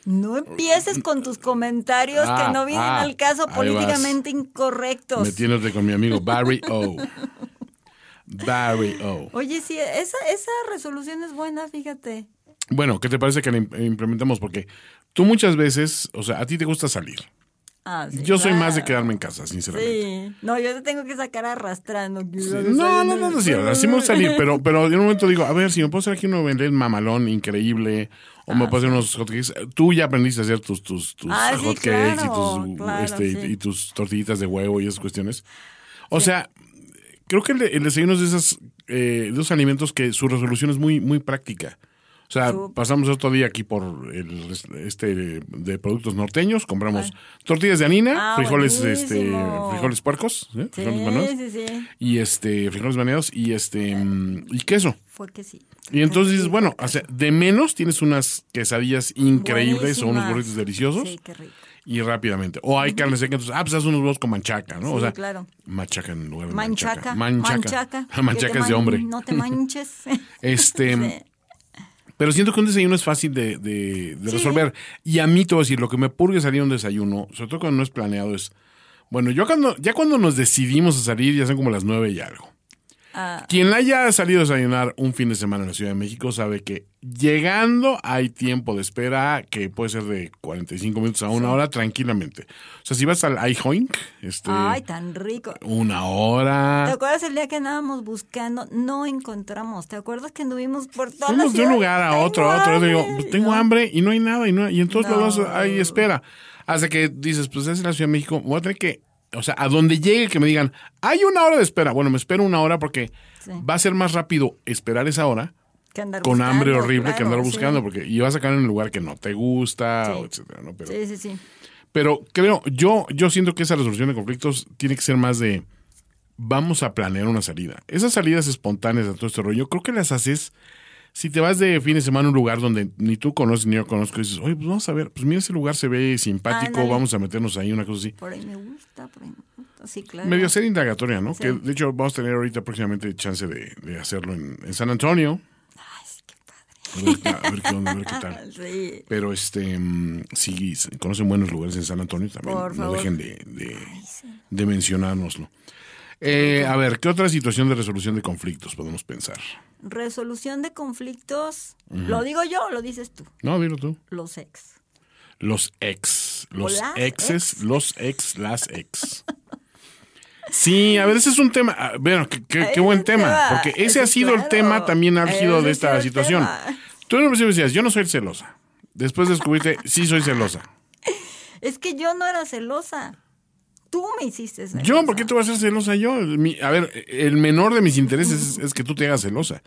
No empieces con tus comentarios Ah, que no vienen ah, al caso políticamente incorrectos. Metiéndote con mi amigo Barry O. Barry O. Oye, sí, esa, esa resolución es buena, fíjate. Bueno, ¿qué te parece que la im- implementamos? Porque tú muchas veces, o sea, a ti te gusta salir. Ah, sí, Yo soy más de quedarme en casa, sinceramente. Sí. No, yo te tengo que sacar arrastrando. No, no, no, no, sí, ahora sí me gusta salir, pero, [LAUGHS] pero en un momento digo, a ver, si me puedo hacer aquí un vender mamalón increíble, o me puedo hacer unos hotcakes. Tú ya aprendiste a hacer tus, tus, tus Ah, hotcakes claro, y, tus, claro, este, y- tus tortillitas de huevo y esas cuestiones. O sea, creo que el, el desayuno es de, esas, eh, de esos alimentos que su resolución es muy, muy práctica. O sea, pasamos otro día aquí por el este de productos norteños, compramos tortillas de harina, Ah, frijoles este frijoles puercos, ¿eh? Sí, frijoles sí, sí. y este frijoles bañados y este mm, y queso. Fue que sí. Y entonces dices, bueno, o sea, de menos tienes unas quesadillas increíbles o unos burritos deliciosos Sí, qué rico. y rápidamente. O hay carne seca, entonces, ah, pues haz unos huevos con manchaca, ¿no? o sea, claro. machaca en lugar de Manchaca. manchaca. Manchaca. [LAUGHS] Manchaca es de hombre. No te manches. [LAUGHS] Este. [LAUGHS] pero siento que un desayuno es fácil de, de- de Sí. resolver. Y a mí te voy a decir, lo que me purgue salir a un desayuno, sobre todo cuando no es planeado, es, bueno, yo cuando, ya cuando nos decidimos a salir, ya son como las nueve y algo. Ah, Quien haya salido a desayunar un fin de semana en la Ciudad de México sabe que llegando hay tiempo de espera que puede ser de 45 minutos a una hora tranquilamente. O sea, si vas al iHoink, este, ay, tan rico. una ¿Te hora. acuerdas el día que andábamos buscando? No encontramos. ¿Te acuerdas que anduvimos por toda la Fuimos de un lugar a otro, a otro. Digo, pues tengo No. hambre y no hay nada. Y, no, y en todos No. lados hay espera. Hasta que dices, pues es en la Ciudad de México, voy a tener que, o sea, a donde llegue que me digan, hay una hora de espera. Bueno, me espero una hora porque Sí. va a ser más rápido esperar esa hora Que andar con buscando, hambre horrible que andar sí. buscando, porque y vas a caer en un lugar que no te gusta, Sí. o etcétera, ¿no? Pero, Sí, sí, sí. pero creo, yo, yo siento que esa resolución de conflictos tiene que ser más de vamos a planear una salida. Esas salidas espontáneas de todo este rollo, creo que las haces si te vas de fin de semana a un lugar donde ni tú conoces ni yo conozco y dices, oye, pues vamos a ver, pues mira ese lugar se ve simpático, Ándale. vamos a meternos ahí, una cosa así. Por ahí me gusta, por ahí me gusta. Sí, claro. Medio ser indagatoria, ¿no? Sí. Que de hecho vamos a tener ahorita próximamente chance de, de hacerlo en, en San Antonio. Ay, qué A ver, a ver qué onda, a ver qué tal. padre. [LAUGHS] Sí. Pero este, mm, si conocen buenos lugares en San Antonio, también Por no favor. dejen de, de, de mencionárnoslo. Eh, a ver, ¿qué otra situación de resolución de conflictos podemos pensar? Resolución de conflictos. ¿Lo digo yo o lo dices tú? No, dilo tú. Los ex. Los ex. Los exes, ex. los ex, las ex. Sí, a ver, ese es un tema. ah, Bueno, qué, qué- qué Ese buen tema. tema, Porque ese ha sido el tema también álgido de esta situación. tema. Tú en un principio decías, yo no soy celosa. Después descubriste, sí soy celosa. [LAUGHS] Es que yo no era celosa. Tú me hiciste celosa. Yo, ¿por qué te voy a hacer celosa yo? Mi- a ver, el menor de mis intereses es, es que tú te hagas celosa.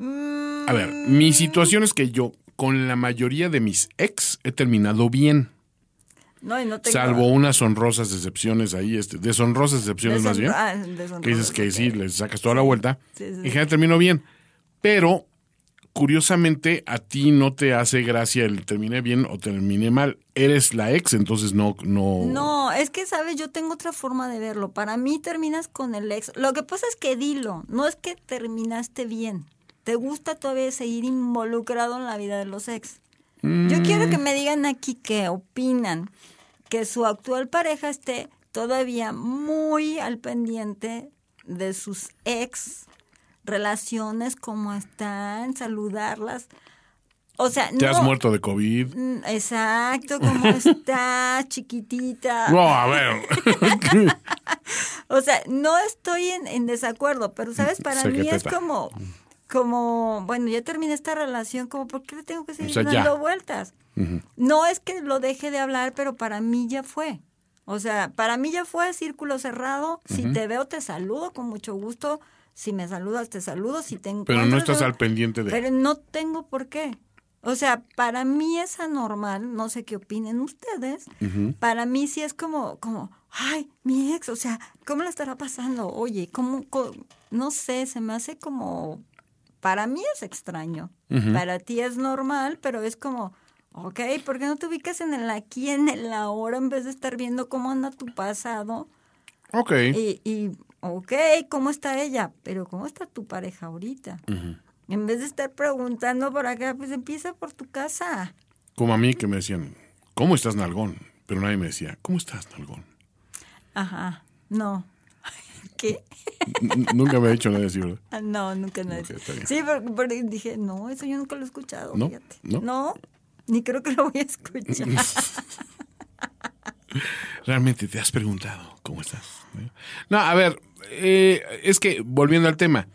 A ver, mi situación es que yo, con la mayoría de mis ex, he terminado bien. No, y no tengo... Salvo unas honrosas excepciones ahí, este, deshonrosas excepciones más bien. Ah, Que dices que sí, ok. le sacas toda la vuelta. Sí, sí, En sí. general termino bien. Pero, curiosamente, a ti no te hace gracia el terminé bien o terminé mal. Eres la ex, entonces no... No, No, es que, ¿sabes? Yo tengo otra forma de verlo. Para mí terminas con el ex. Lo que pasa es que dilo, no es que terminaste bien. Te gusta todavía seguir involucrado en la vida de los ex. Yo quiero que me digan aquí que opinan que su actual pareja esté todavía muy al pendiente de sus ex relaciones, cómo están, saludarlas. O sea, Te has muerto de COVID. Mm, Exacto, ¿cómo [LAUGHS] está, chiquitita? No, a ver. [LAUGHS] O sea, no estoy en, en desacuerdo, pero sabes, para mí es como, como, bueno, ya terminé esta relación, como, ¿por qué le tengo que seguir sea, ya. dando vueltas? No es que lo deje de hablar, pero para mí ya fue. O sea, para mí ya fue círculo cerrado. Si te veo, te saludo con mucho gusto. Si me saludas, te saludo. Si te Pero no estás al pendiente de... Pero no tengo por qué. O sea, para mí es anormal, no sé qué opinen ustedes. Para mí sí es como, como, ay, mi ex, o sea, ¿cómo la estará pasando? Oye, ¿cómo, co- no sé, se me hace como, para mí es extraño. Para ti es normal, pero es como, ok, ¿por qué no te ubicas en el aquí, en el ahora, en vez de estar viendo cómo anda tu pasado? Ok. Y, y, ok, ¿cómo está ella? Pero ¿cómo está tu pareja ahorita? En vez de estar preguntando por acá, pues empieza por tu casa. Como a mí que me decían, ¿cómo estás, Nalgón? Pero nadie me decía, ¿cómo estás, Nalgón? Ajá, no. [LAUGHS] ¿Qué? Nunca me ha dicho nadie así, ¿verdad? Ah, No, nunca nadie. Sí, pero, pero dije, no, eso yo nunca lo he escuchado, ¿No? fíjate. ¿No? ni creo que lo voy a escuchar. [LAUGHS] Realmente te has preguntado, ¿cómo estás? No, a ver, eh, es que volviendo al tema,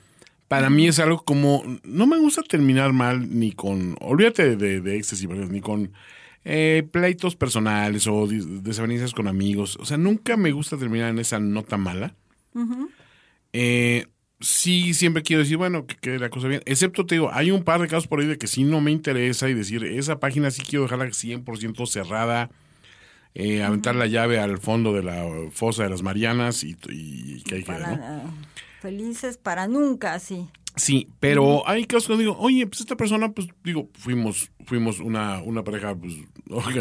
para mí es algo como, no me gusta terminar mal ni con, olvídate de, de ni con eh, pleitos personales o desavenencias con amigos. O sea, nunca me gusta terminar en esa nota mala. Eh, sí siempre quiero decir, bueno, que quede la cosa bien. Excepto, te digo, hay un par de casos por ahí de que sí no me interesa y decir, esa página sí quiero dejarla 100% cerrada, eh, aventar la llave al fondo de la fosa de las Marianas y, y que hay que, ¿no? eh, Felices para nunca, sí. Sí, pero hay casos que digo, oye, pues esta persona, pues digo, fuimos, fuimos una, una pareja, pues,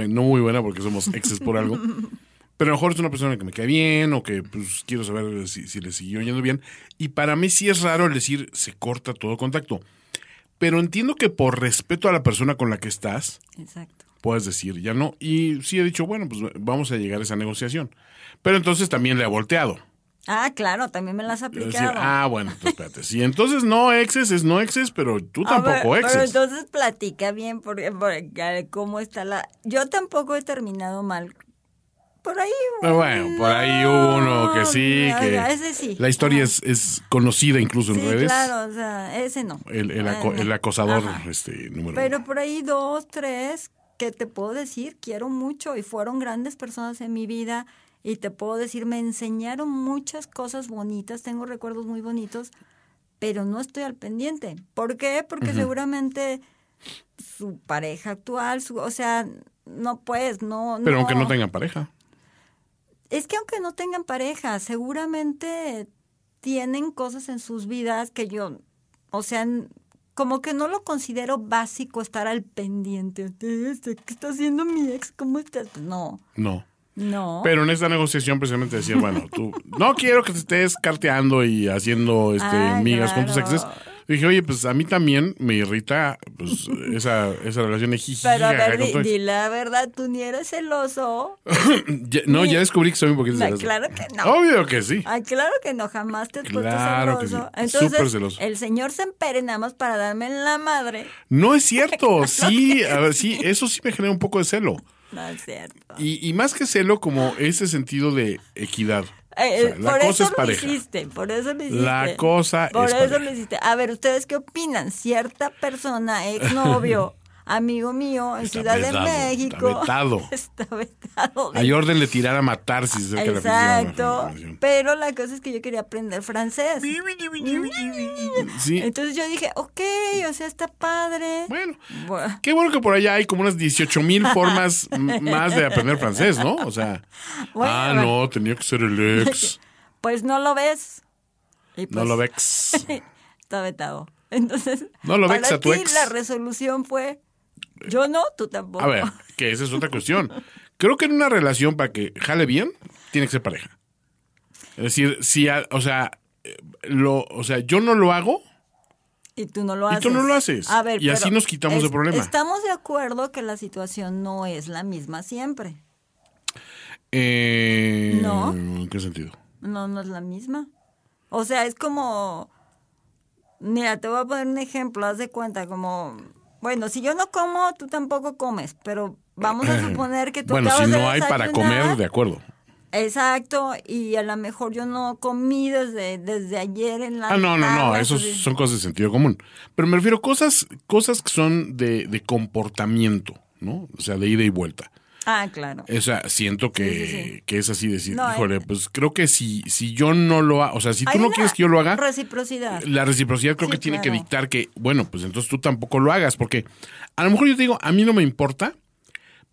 no muy buena porque somos exes por algo. [LAUGHS] Pero a lo mejor es una persona que me cae bien o que pues quiero saber si, si le siguió yendo bien. Y para mí sí es raro el decir se corta todo contacto. Pero entiendo que por respeto a la persona con la que estás, Exacto. Puedes decir ya no. Y sí he dicho, bueno, pues vamos a llegar a esa negociación. Pero entonces también le he volteado. Ah, claro, también me las has decir, aplicado. ah, bueno, entonces espérate. Si entonces no exes es no exes, pero tú A ver, tampoco Pero exes. entonces platica bien porque, porque, cómo está la... Yo tampoco he terminado mal. Por ahí... Pero bueno, por ahí uno que sí, no, que ese sí. la historia es, es conocida incluso en Sí, redes. claro, o sea, ese no. El, el, aco- Bueno, el acosador ajá. este número Pero uno. por ahí dos, tres, que te puedo decir, quiero mucho y fueron grandes personas en mi vida y te puedo decir, me enseñaron muchas cosas bonitas, tengo recuerdos muy bonitos, pero no estoy al pendiente. ¿Por qué? Porque seguramente su pareja actual, su, o sea, no pues, no... Pero aunque no tengan pareja. Es que aunque no tengan pareja, seguramente tienen cosas en sus vidas que yo, o sea, como que no lo considero básico estar al pendiente. Este, ¿Qué está haciendo mi ex? ¿Cómo estás? No, No. no. Pero en esta negociación precisamente decía, bueno, tú no quiero que te estés carteando y haciendo este Ah, migas con tus exes. Dije, oye, pues a mí también me irrita pues [LAUGHS] esa, esa relación de jiji, Pero a ver, di, di la verdad, tú ni eres celoso. [LAUGHS] Ya- no, ya descubrí que soy un poquito celoso. claro que no. Obvio que sí. Ay, claro que no, jamás te puesto Claro que celoso. sí, Entonces, súper celoso. el señor se empere nada más para darme en la madre. No es cierto. [LAUGHS] Sí, a ver, sí, eso sí me genera un poco de celo. No es cierto. Y, y más que celo, como ese sentido de equidad. Eh, O sea, por eso es lo hiciste, por eso lo hiciste. La cosa por es eso pareja. lo hiciste. A ver, ¿ustedes qué opinan? Cierta persona, exnovio, [LAUGHS] amigo mío en Está Ciudad vedado, de México. está vetado. [LAUGHS] Está vetado. de- Hay orden de tirar a matar si se la Exacto. ficción. Pero la cosa es que yo quería aprender francés. Sí. Entonces yo dije, ok, o sea, está padre. Bueno, Bueno, qué bueno que por allá hay como unas 18 mil [LAUGHS] formas más de aprender francés, ¿no? O sea, [LAUGHS] Bueno, ah, bueno. no, tenía que ser el ex. Pues no lo ves. Y No pues, lo vex. Está vetado. Entonces, No lo para vex a tu ex. la resolución fue, yo no, tú tampoco. A ver, que esa es otra cuestión. Creo que en una relación para que jale bien, tiene que ser pareja. Es decir, si, a- o sea, eh, lo, o sea, yo no lo hago, Y tú no lo Y haces. tú no lo haces. A ver, Y así nos quitamos de problema. Estamos de acuerdo que la situación no es la misma siempre. eh, No. ¿En qué sentido? No, no es la misma. O sea, es como. Mira, te voy a poner un ejemplo. Haz de cuenta, como. Bueno, si yo no como, tú tampoco comes. Pero vamos a [CLEARS THROAT] suponer que tú Bueno, si no hay para comer, de acuerdo. Exacto, y a lo mejor yo no comí desde, desde ayer en la Ah, no, no, no, eso son cosas de sentido común. Pero me refiero a cosas, cosas que son de, de comportamiento, ¿no? O sea, de ida y vuelta. Ah, claro. O sea, siento que, Sí, sí, sí. que es así decir, No, híjole, eh, pues creo que si, si yo no lo hago, o sea, si tú Hay no quieres que yo lo haga, Reciprocidad. la reciprocidad creo que tiene que dictar que, bueno, pues entonces tú tampoco lo hagas, porque a lo mejor yo te digo, a mí no me importa,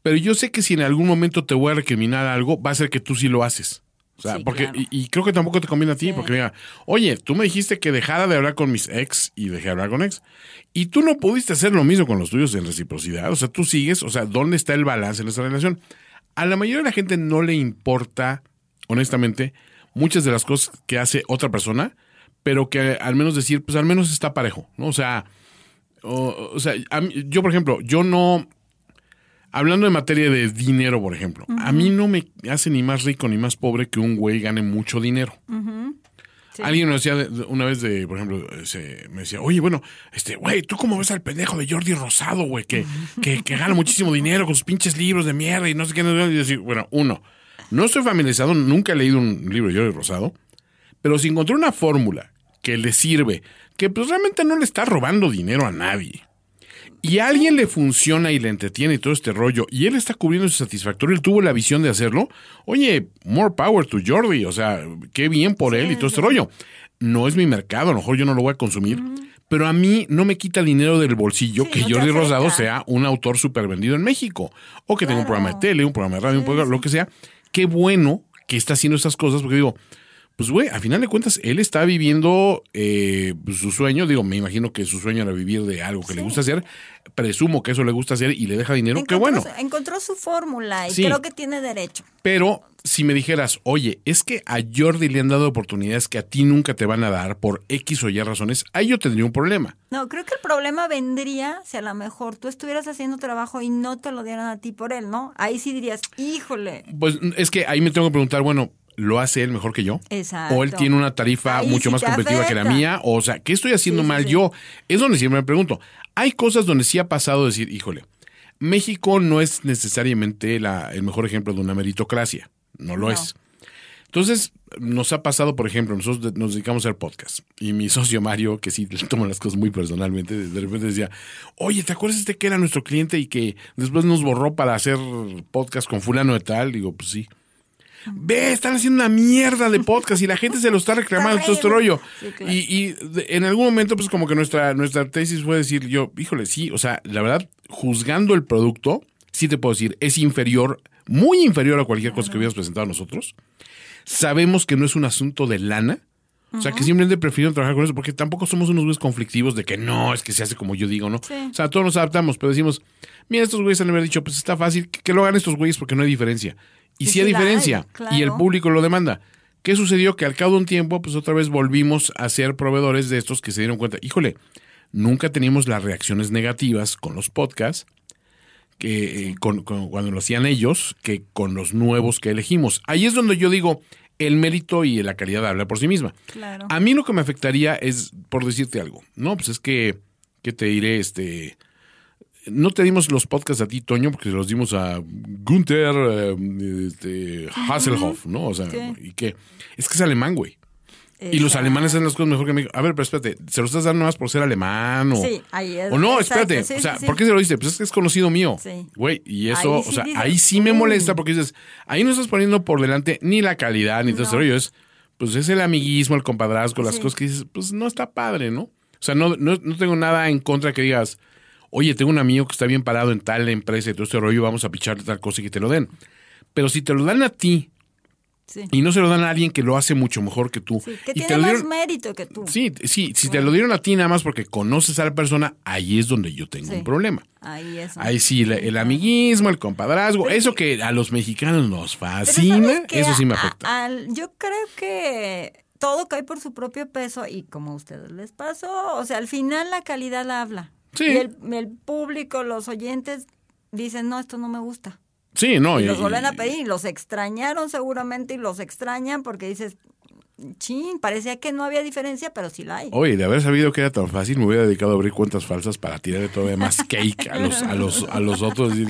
pero yo sé que si en algún momento te voy a recriminar algo, va a ser que tú sí lo haces. O sea, Sí, porque, claro. y, y creo que tampoco te conviene a ti, Sí. porque mira, oye, tú me dijiste que dejara de hablar con mis ex y dejé de hablar con ex, y tú no pudiste hacer lo mismo con los tuyos en reciprocidad, o sea, tú sigues, o sea, ¿dónde está el balance en esta relación? A la mayoría de la gente no le importa, honestamente, muchas de las cosas que hace otra persona, pero que al menos decir, pues al menos está parejo, ¿no? O sea, o, o sea, mí- yo por ejemplo, yo no, hablando en materia de dinero, por ejemplo, a mí no me hace ni más rico ni más pobre que un güey gane mucho dinero. Sí. Alguien me decía de- de- una vez de, por ejemplo, se- me decía, oye, bueno, este, güey, ¿tú cómo ves al pendejo de Jordi Rosado, güey? Que, que, que gana muchísimo dinero con sus pinches libros de mierda y no sé qué. Y decir, bueno, uno, no estoy familiarizado, nunca he leído un libro de Jordi Rosado, pero si encontré una fórmula que le sirve, que pues realmente no le está robando dinero a nadie, y a alguien le funciona y le entretiene y todo este rollo, y él está cubriendo su satisfactorio, él tuvo la visión de hacerlo, oye, more power to Jordi, o sea, qué bien por él y todo este rollo. no es mi mercado, a lo mejor yo no lo voy a consumir, pero a mí no me quita dinero del bolsillo Sí, que no Jordi. Rosado sea un autor súper vendido en México, o que tenga un programa de tele, un programa de radio, un programa, lo que sea. Qué bueno que está haciendo estas cosas, porque digo, pues güey, a final de cuentas, él está viviendo eh, pues, su sueño, digo, me imagino que su sueño era vivir de algo que le gusta hacer, presumo que eso le gusta hacer y le deja dinero, qué bueno. su- Encontró su fórmula y Sí. creo que tiene derecho. Pero si me dijeras, oye, es que a Jordi le han dado oportunidades que a ti nunca te van a dar por X o Y razones, ahí yo tendría un problema. No, creo que el problema vendría si a lo mejor tú estuvieras haciendo trabajo y no te lo dieran a ti por él, ¿no? Ahí sí dirías, híjole. Pues es que ahí me tengo que preguntar, bueno, ¿lo hace él mejor que yo? Exacto. O él tiene una tarifa Ahí mucho sí más competitiva que la mía, o sea, ¿qué estoy haciendo Sí, mal sí. yo? Es donde siempre me pregunto. Hay cosas donde sí ha pasado decir, híjole, México no es necesariamente la- el mejor ejemplo de una meritocracia, no lo No. es. Entonces, nos ha pasado, por ejemplo, nosotros nos dedicamos a hacer podcast. Y mi [LAUGHS] socio Mario, que sí le toma las cosas muy personalmente, de repente decía, oye, ¿te acuerdas este que era nuestro cliente y que después nos borró para hacer podcast con fulano de tal? Digo, pues sí. Ve, están haciendo una mierda de podcast y la gente se lo está reclamando, todo este rollo. Sí, claro. Y, y en algún momento, pues como que nuestra, nuestra tesis fue decir, yo, híjole, sí, o sea, la verdad, juzgando el producto, sí te puedo decir, es inferior, muy inferior a cualquier cosa que hubiéramos presentado nosotros. Sabemos que no es un asunto de lana. O sea, que simplemente prefieren trabajar con eso porque tampoco somos unos güeyes conflictivos de que no, es que se hace como yo digo, ¿no? Sí. O sea, todos nos adaptamos, pero decimos, mira, estos güeyes han haber dicho, pues está fácil, que, que lo hagan estos güeyes porque no hay diferencia. Y Y sí hay diferencia. hay, Y el público lo demanda. ¿Qué sucedió? Que al cabo de un tiempo, pues otra vez volvimos a ser proveedores de estos que se dieron cuenta, híjole, nunca teníamos las reacciones negativas con los podcasts, que eh, con, con- cuando lo hacían ellos, que con los nuevos que elegimos. Ahí es donde yo digo, el mérito y la calidad habla por sí misma. Claro. A mí lo que me afectaría es, por decirte algo, no, pues es que, ¿qué te diré? Este, no te dimos los podcasts a ti, Toño, porque se los dimos a Gunther eh, este, Hasselhoff, ¿no? O sea, Sí. y que es que es alemán, güey. Y los alemanes hacen las cosas mejor que México. A ver, pero espérate, ¿se lo estás dando más por ser alemán o...? Sí, ahí es. O no, exacto, espérate. sí, o sea, sí. ¿por qué se lo dice? Pues es que es conocido mío. Sí. Güey, y eso, Ahí o sea, dices, ahí sí me molesta porque dices, ahí no estás poniendo por delante ni la calidad ni todo ese No. rollo. Es, pues es el amiguismo, el compadrazgo, las cosas que dices, pues no está padre, ¿no? O sea, no, no, no tengo nada en contra que digas, oye, tengo un amigo que está bien parado en tal empresa y todo este rollo, vamos a picharle tal cosa y que te lo den. Pero si te lo dan a ti Sí. y no se lo dan a alguien que lo hace mucho mejor que tú. Sí, que y tiene te lo más dieron- mérito que tú. Sí, sí, si te lo dieron a ti nada más porque conoces a la persona, ahí es donde yo tengo Sí. un problema. Ahí es. Ahí sí, el amiguismo, el compadrazgo, eso que a los mexicanos nos fascina, eso sí me A- afecta. yo creo que todo cae por su propio peso y como a ustedes les pasó, o sea, al final la calidad habla. Sí. Y el, el público, los oyentes dicen, no, esto no me gusta. Sí, no. Y y- los vuelven a pedir y los extrañaron seguramente y los extrañan porque dices, chin, parecía que no había diferencia, pero sí la hay. Oye, de haber sabido que era tan fácil, me hubiera dedicado a abrir cuentas falsas para tirarle todavía más [LAUGHS] cake a los, a los, a los otros. Y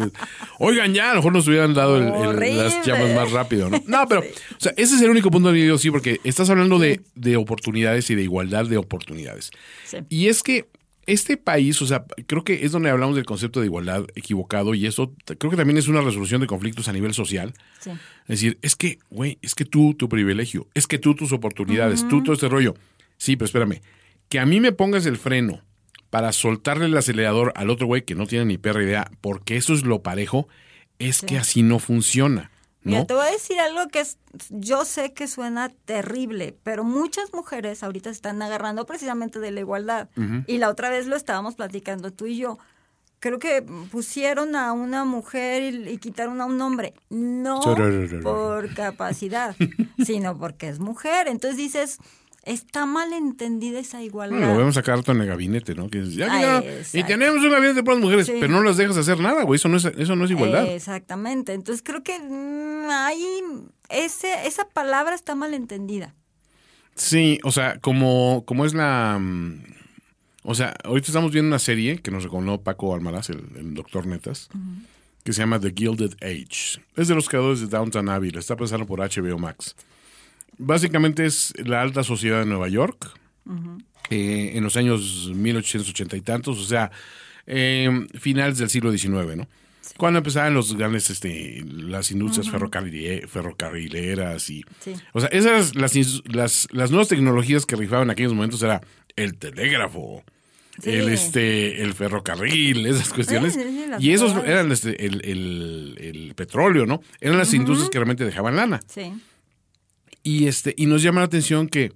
Oigan, ya, a lo mejor nos hubieran dado el- las llamas más rápido, ¿no? No, pero, o sea, ese es el único punto donde yo sí, porque estás hablando de, de oportunidades y de igualdad de oportunidades. Sí. Y es que este país, o sea, creo que es donde hablamos del concepto de igualdad equivocado y eso creo que también es una resolución de conflictos a nivel social. Sí. Es decir, es que, güey, es que tú, tu privilegio, es que tú, tus oportunidades, tú, todo este rollo. Sí, pero espérame, que a mí me pongas el freno para soltarle el acelerador al otro güey que no tiene ni perra idea, porque eso es lo parejo, es que así no funciona, Mira, ¿no? te voy a decir algo que es, yo sé que suena terrible, pero muchas mujeres ahorita se están agarrando precisamente de la igualdad. Y la otra vez lo estábamos platicando tú y yo. Creo que pusieron a una mujer y, y quitaron a un hombre, no por capacidad, [LAUGHS] sino porque es mujer. Entonces dices, está mal entendida esa igualdad. Bueno, lo vemos acá harto en el gabinete, ¿no? Que ya, Ah, y tenemos un gabinete para las mujeres, Sí. pero no las dejas hacer nada, güey. Eso no es, eso no es igualdad. Exactamente. Entonces creo que mm, ahí ese, esa palabra está mal entendida. Sí, o sea, como, como es la... mm, O sea, ahorita estamos viendo una serie que nos recomendó Paco Almaraz, el, el doctor Netas, que se llama The Gilded Age. Es de los creadores de Downton Abbey, la está pasando por HBO Max. Básicamente es la alta sociedad de Nueva York eh, en los años 1880 y tantos, o sea, eh, finales del siglo XIX, ¿no? Cuando empezaban los grandes, este, las industrias ferrocarrile- ferrocarrileras y... Sí. O sea, esas, las, las, las nuevas tecnologías que rifaban en aquellos momentos era el telégrafo, Sí. el, este, el ferrocarril, esas cuestiones. Sí, sí, y esos eran este, el, el, el petróleo, ¿no? Eran las industrias que realmente dejaban lana. Sí. Y, este, y nos llama la atención que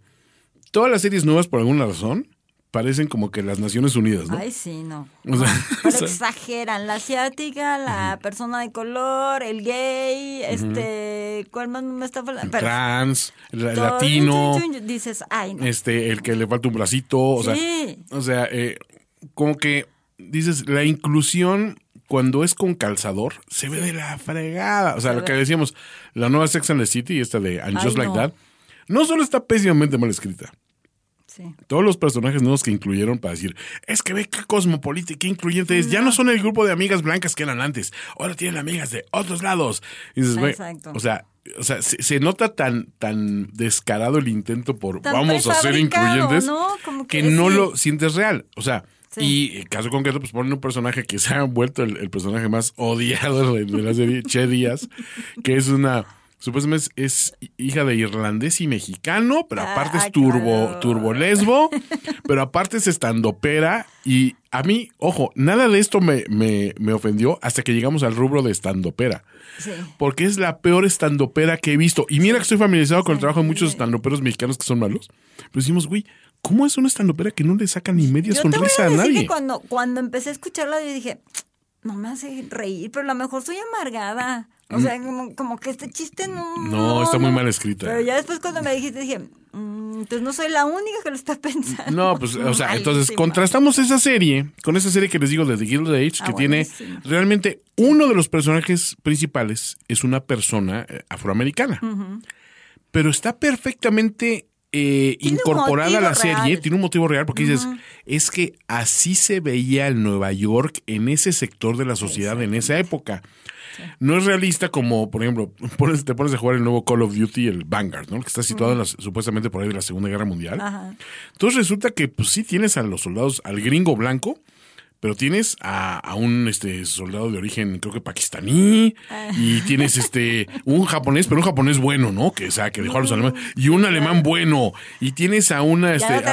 todas las series nuevas, por alguna razón, parecen como que las Naciones Unidas, ¿no? Ay, sí, no. O sea, Pero [LAUGHS] o sea, exageran. La asiática, la persona de color, el gay, este. ¿Cuál más me está faltando? Pero trans, el, latino, Dices, ay, no. este, el que le falta un bracito, o sea, sí. o sea, eh, como que dices, la inclusión cuando es con calzador se ve de la fregada. O sea, Se lo que decíamos, la nueva Sex and the City, esta de And Ay, Just Like no. That, no solo está pésimamente mal escrita, Sí. todos los personajes nuevos que incluyeron para decir, es que ve qué cosmopolita y qué incluyente es. Ya no son el grupo de amigas blancas que eran antes. Ahora tienen amigas de otros lados. Y dices, Exacto. o sea, o sea, se, se nota tan, tan descarado el intento por Tan vamos a ser incluyentes ¿no? Como que que no sí. lo sientes real. O sea, Sí. y caso concreto, pues ponen un personaje que se ha vuelto el, el personaje más odiado de, de la serie, Che Díaz, que es una supuestamente es, es hija de irlandés y mexicano, pero Ah, aparte es turbo, claro. turbo lesbo, pero aparte es estandopera. Y a mí, ojo, nada de esto me, me, me ofendió hasta que llegamos al rubro de estandopera. Sí. Porque es la peor estandopera que he visto. Y mira que estoy familiarizado con el trabajo de muchos estandoperos mexicanos que son malos. Pero decimos, güey, ¿cómo es una estandopera que no le saca ni media Yo te voy sonrisa a a, nadie? que cuando, cuando empecé a escucharla, yo dije, no me hace reír, pero a lo mejor soy amargada. O sea, como, como que este chiste no. Mm. No, está muy mal escrita. Pero ya después cuando me dijiste, dije, mm, entonces no soy la única que lo está [LAUGHS] pensando. No, pues, o sea, entonces contrastamos esa serie con esa serie que les digo de The Gilded Age, Ah, que tiene realmente uno de los personajes principales es una persona eh, afroamericana. Pero está perfectamente eh, incorporada a la serie, real. tiene un motivo real, porque dices, es que así se veía el Nueva York en ese sector de la sociedad en esa época. No es realista como, por ejemplo, [LAUGHS] pones- te pones a jugar el nuevo Call of Duty, el Vanguard, ¿no? Que está situado en la- supuestamente por ahí de la Segunda Guerra Mundial. Entonces resulta que, pues sí tienes a los soldados, al gringo blanco, pero tienes a, a un este soldado de origen, creo que pakistaní, y tienes este un japonés, pero un japonés bueno, ¿no? Que, o sea, que dejó a los alemanes, y un alemán bueno, y tienes a una, este, no a-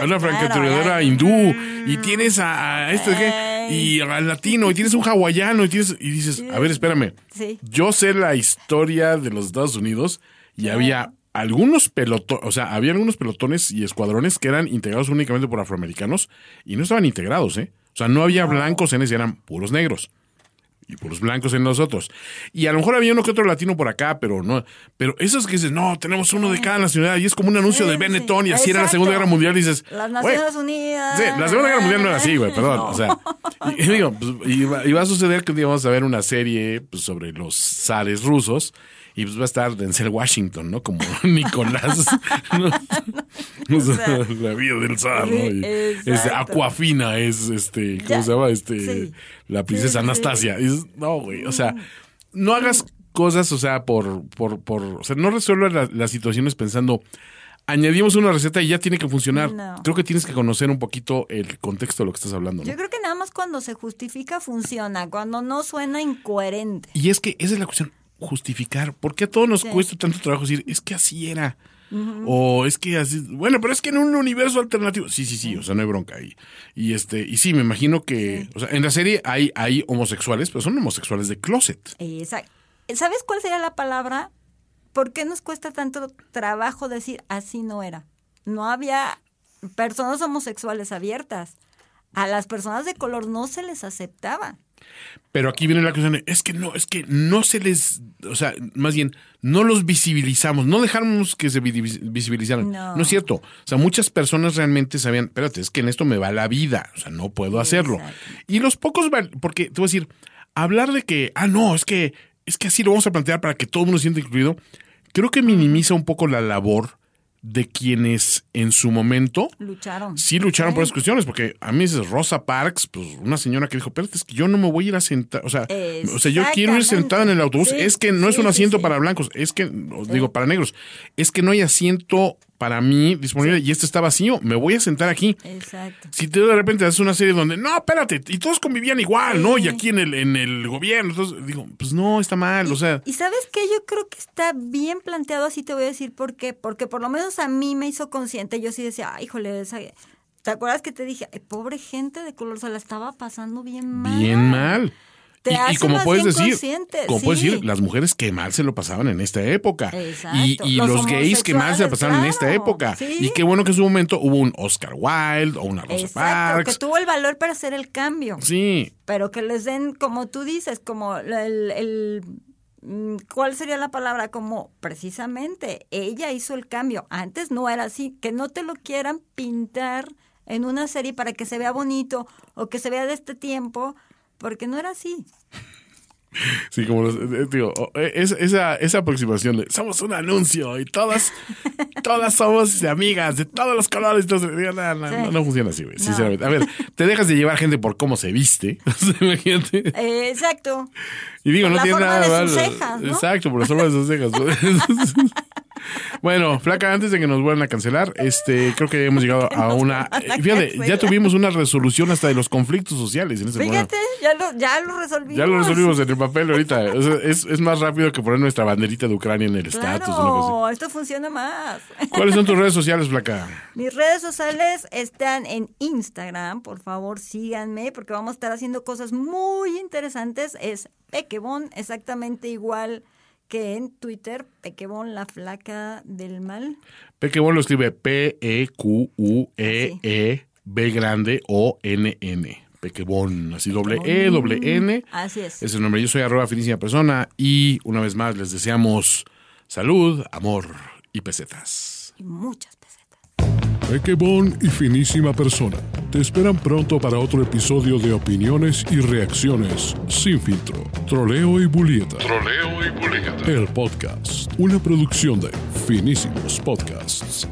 a una francotiradora hindú, y tienes a, a este, ¿qué? Y al latino, y tienes un hawaiano, y tienes, y dices, a ver, espérame, Sí. yo sé la historia de los Estados Unidos y había algunos pelotones, o sea, había algunos pelotones y escuadrones que eran integrados únicamente por afroamericanos y no estaban integrados, ¿eh? O sea, no había blancos en ese, eran puros negros. Y puros blancos en nosotros. Y a lo mejor había uno que otro latino por acá, pero no. Pero esos que dices, no, tenemos uno de cada nacionalidad. Y es como un anuncio de Benetton y así sí. era la Segunda Guerra. Mundial. Y dices, Las "Güey, Naciones Unidas. Sí, la Segunda Guerra Mundial no era así, güey, perdón. No. O sea, y, y digo, pues, y, va, y va a suceder que un día vamos a ver una serie pues, sobre los zares rusos y pues va a estar Denzel Washington, ¿no? Como [LAUGHS] Nicolás. ¿no? [LAUGHS] O sea, la vida del zar, ¿no? Y, este, Aquafina es, este, ¿cómo Ya, se llama? Este, sí. la princesa Sí. Anastasia. No, güey, o sea, no hagas cosas, o sea, por, por, por, o sea, no resuelvas la- las situaciones pensando, añadimos una receta y ya tiene que funcionar. No. Creo que tienes que conocer un poquito el contexto de lo que estás hablando. ¿no? Yo creo que nada más cuando se justifica funciona, cuando no suena incoherente. Y es que esa es la cuestión, justificar. ¿Por qué a todos nos Sí. cuesta tanto trabajo decir, es que así era? O es que así, bueno, pero es que en un universo alternativo. Sí, sí, sí, o sea, no hay bronca ahí. Y este, y sí, me imagino que, o sea, en la serie hay, hay homosexuales, pero son homosexuales de closet. Esa- ¿Sabes cuál sería la palabra? ¿Por qué nos cuesta tanto trabajo decir así no era? No había personas homosexuales abiertas. A las personas de color no se les aceptaba. Pero aquí viene la cuestión de, es que no, es que no se les, o sea, más bien, no los visibilizamos, no dejamos que se vi- visibilizaran. No. No. es cierto. O sea, muchas personas realmente sabían, espérate, es que en esto me va la vida, o sea, no puedo hacerlo. Exacto. Y los pocos, val- porque te voy a decir, hablar de que, ah, no, es que, es que así lo vamos a plantear para que todo el mundo se sienta incluido, creo que minimiza un poco la labor de quienes en su momento Lucharon. sí lucharon por esas cuestiones, porque a mí dices Rosa Parks, pues una señora que dijo, espérate, es que yo no me voy a ir a sentar, o sea, o sea yo quiero ir sentada en el autobús, Sí, es que no es un asiento sí. para blancos, es que, digo, para negros, es que no hay asiento para mí disponible y este está vacío. Me voy a sentar aquí. Exacto. Si tú de repente haces una serie donde, no, espérate, y todos convivían igual, ¿no? Y aquí en el, en el gobierno, entonces digo, pues no, está mal, o sea. Y sabes que yo creo que está bien planteado, así te voy a decir por qué. Porque por lo menos a mí me hizo consciente, yo sí decía, ay, híjole, esa... ¿te acuerdas que te dije, pobre gente de color, se la estaba pasando bien mal? Bien mal. Te y, hace y como más puedes bien decir, como puedes decir, las mujeres que mal se lo pasaban en esta época. Exacto. Y, y Los los, gays que mal se lo pasaron en esta época. sí. Y qué bueno que en su momento hubo un Oscar Wilde o una Rosa Exacto, Parks. que tuvo el valor para hacer el cambio. Sí, Pero que les den, como tú dices, como el, el- mm, ¿Cuál sería la palabra? Como precisamente ella hizo el cambio. Antes no era así. Que no te lo quieran pintar en una serie para que se vea bonito o que se vea de este tiempo, porque no era así. sí, como los, eh, digo, oh, eh, es- esa, esa aproximación de somos un anuncio y todas, [LAUGHS] todas somos amigas de todos los colores. Entonces, no, no, Sí. no, no funciona así, sinceramente. A ver, te dejas de llevar gente por cómo se viste. [LAUGHS] imagínate. Eh, exacto. Y digo, Por no la tiene forma nada de sus cejas, ¿no? Exacto, por la forma de sus cejas. [LAUGHS] bueno, Flaca, antes de que nos vuelvan a cancelar, este, creo que hemos llegado a [LAUGHS] una. Fíjate, ya tuvimos una resolución hasta de los conflictos sociales en ese momento. Fíjate, ya lo, ya lo resolvimos. Ya lo resolvimos en el papel ahorita. O sea, es, es más rápido que poner nuestra banderita de Ucrania en el estatus. Claro, esto funciona más. ¿Cuáles son tus [LAUGHS] redes sociales, Flaca? Mis redes sociales están en Instagram, por favor síganme porque vamos a estar haciendo cosas muy interesantes. Es Pequebón, exactamente igual que en Twitter, Pequebón, la flaca del mal. Pequebón lo escribe P-E-Q-U-E-E, B grande O-N-N. Pequebón, así doble E, doble N. Así es. Ese es el nombre. Yo soy arroba finísima persona y una vez más les deseamos salud, amor y pesetas. Y muchas pesetas. Pequebón y finísima persona. Te esperan pronto para otro episodio de opiniones y reacciones sin filtro. Troleo y Bulieta. Troleo y Bulieta. El podcast. Una producción de Finísimos Podcasts.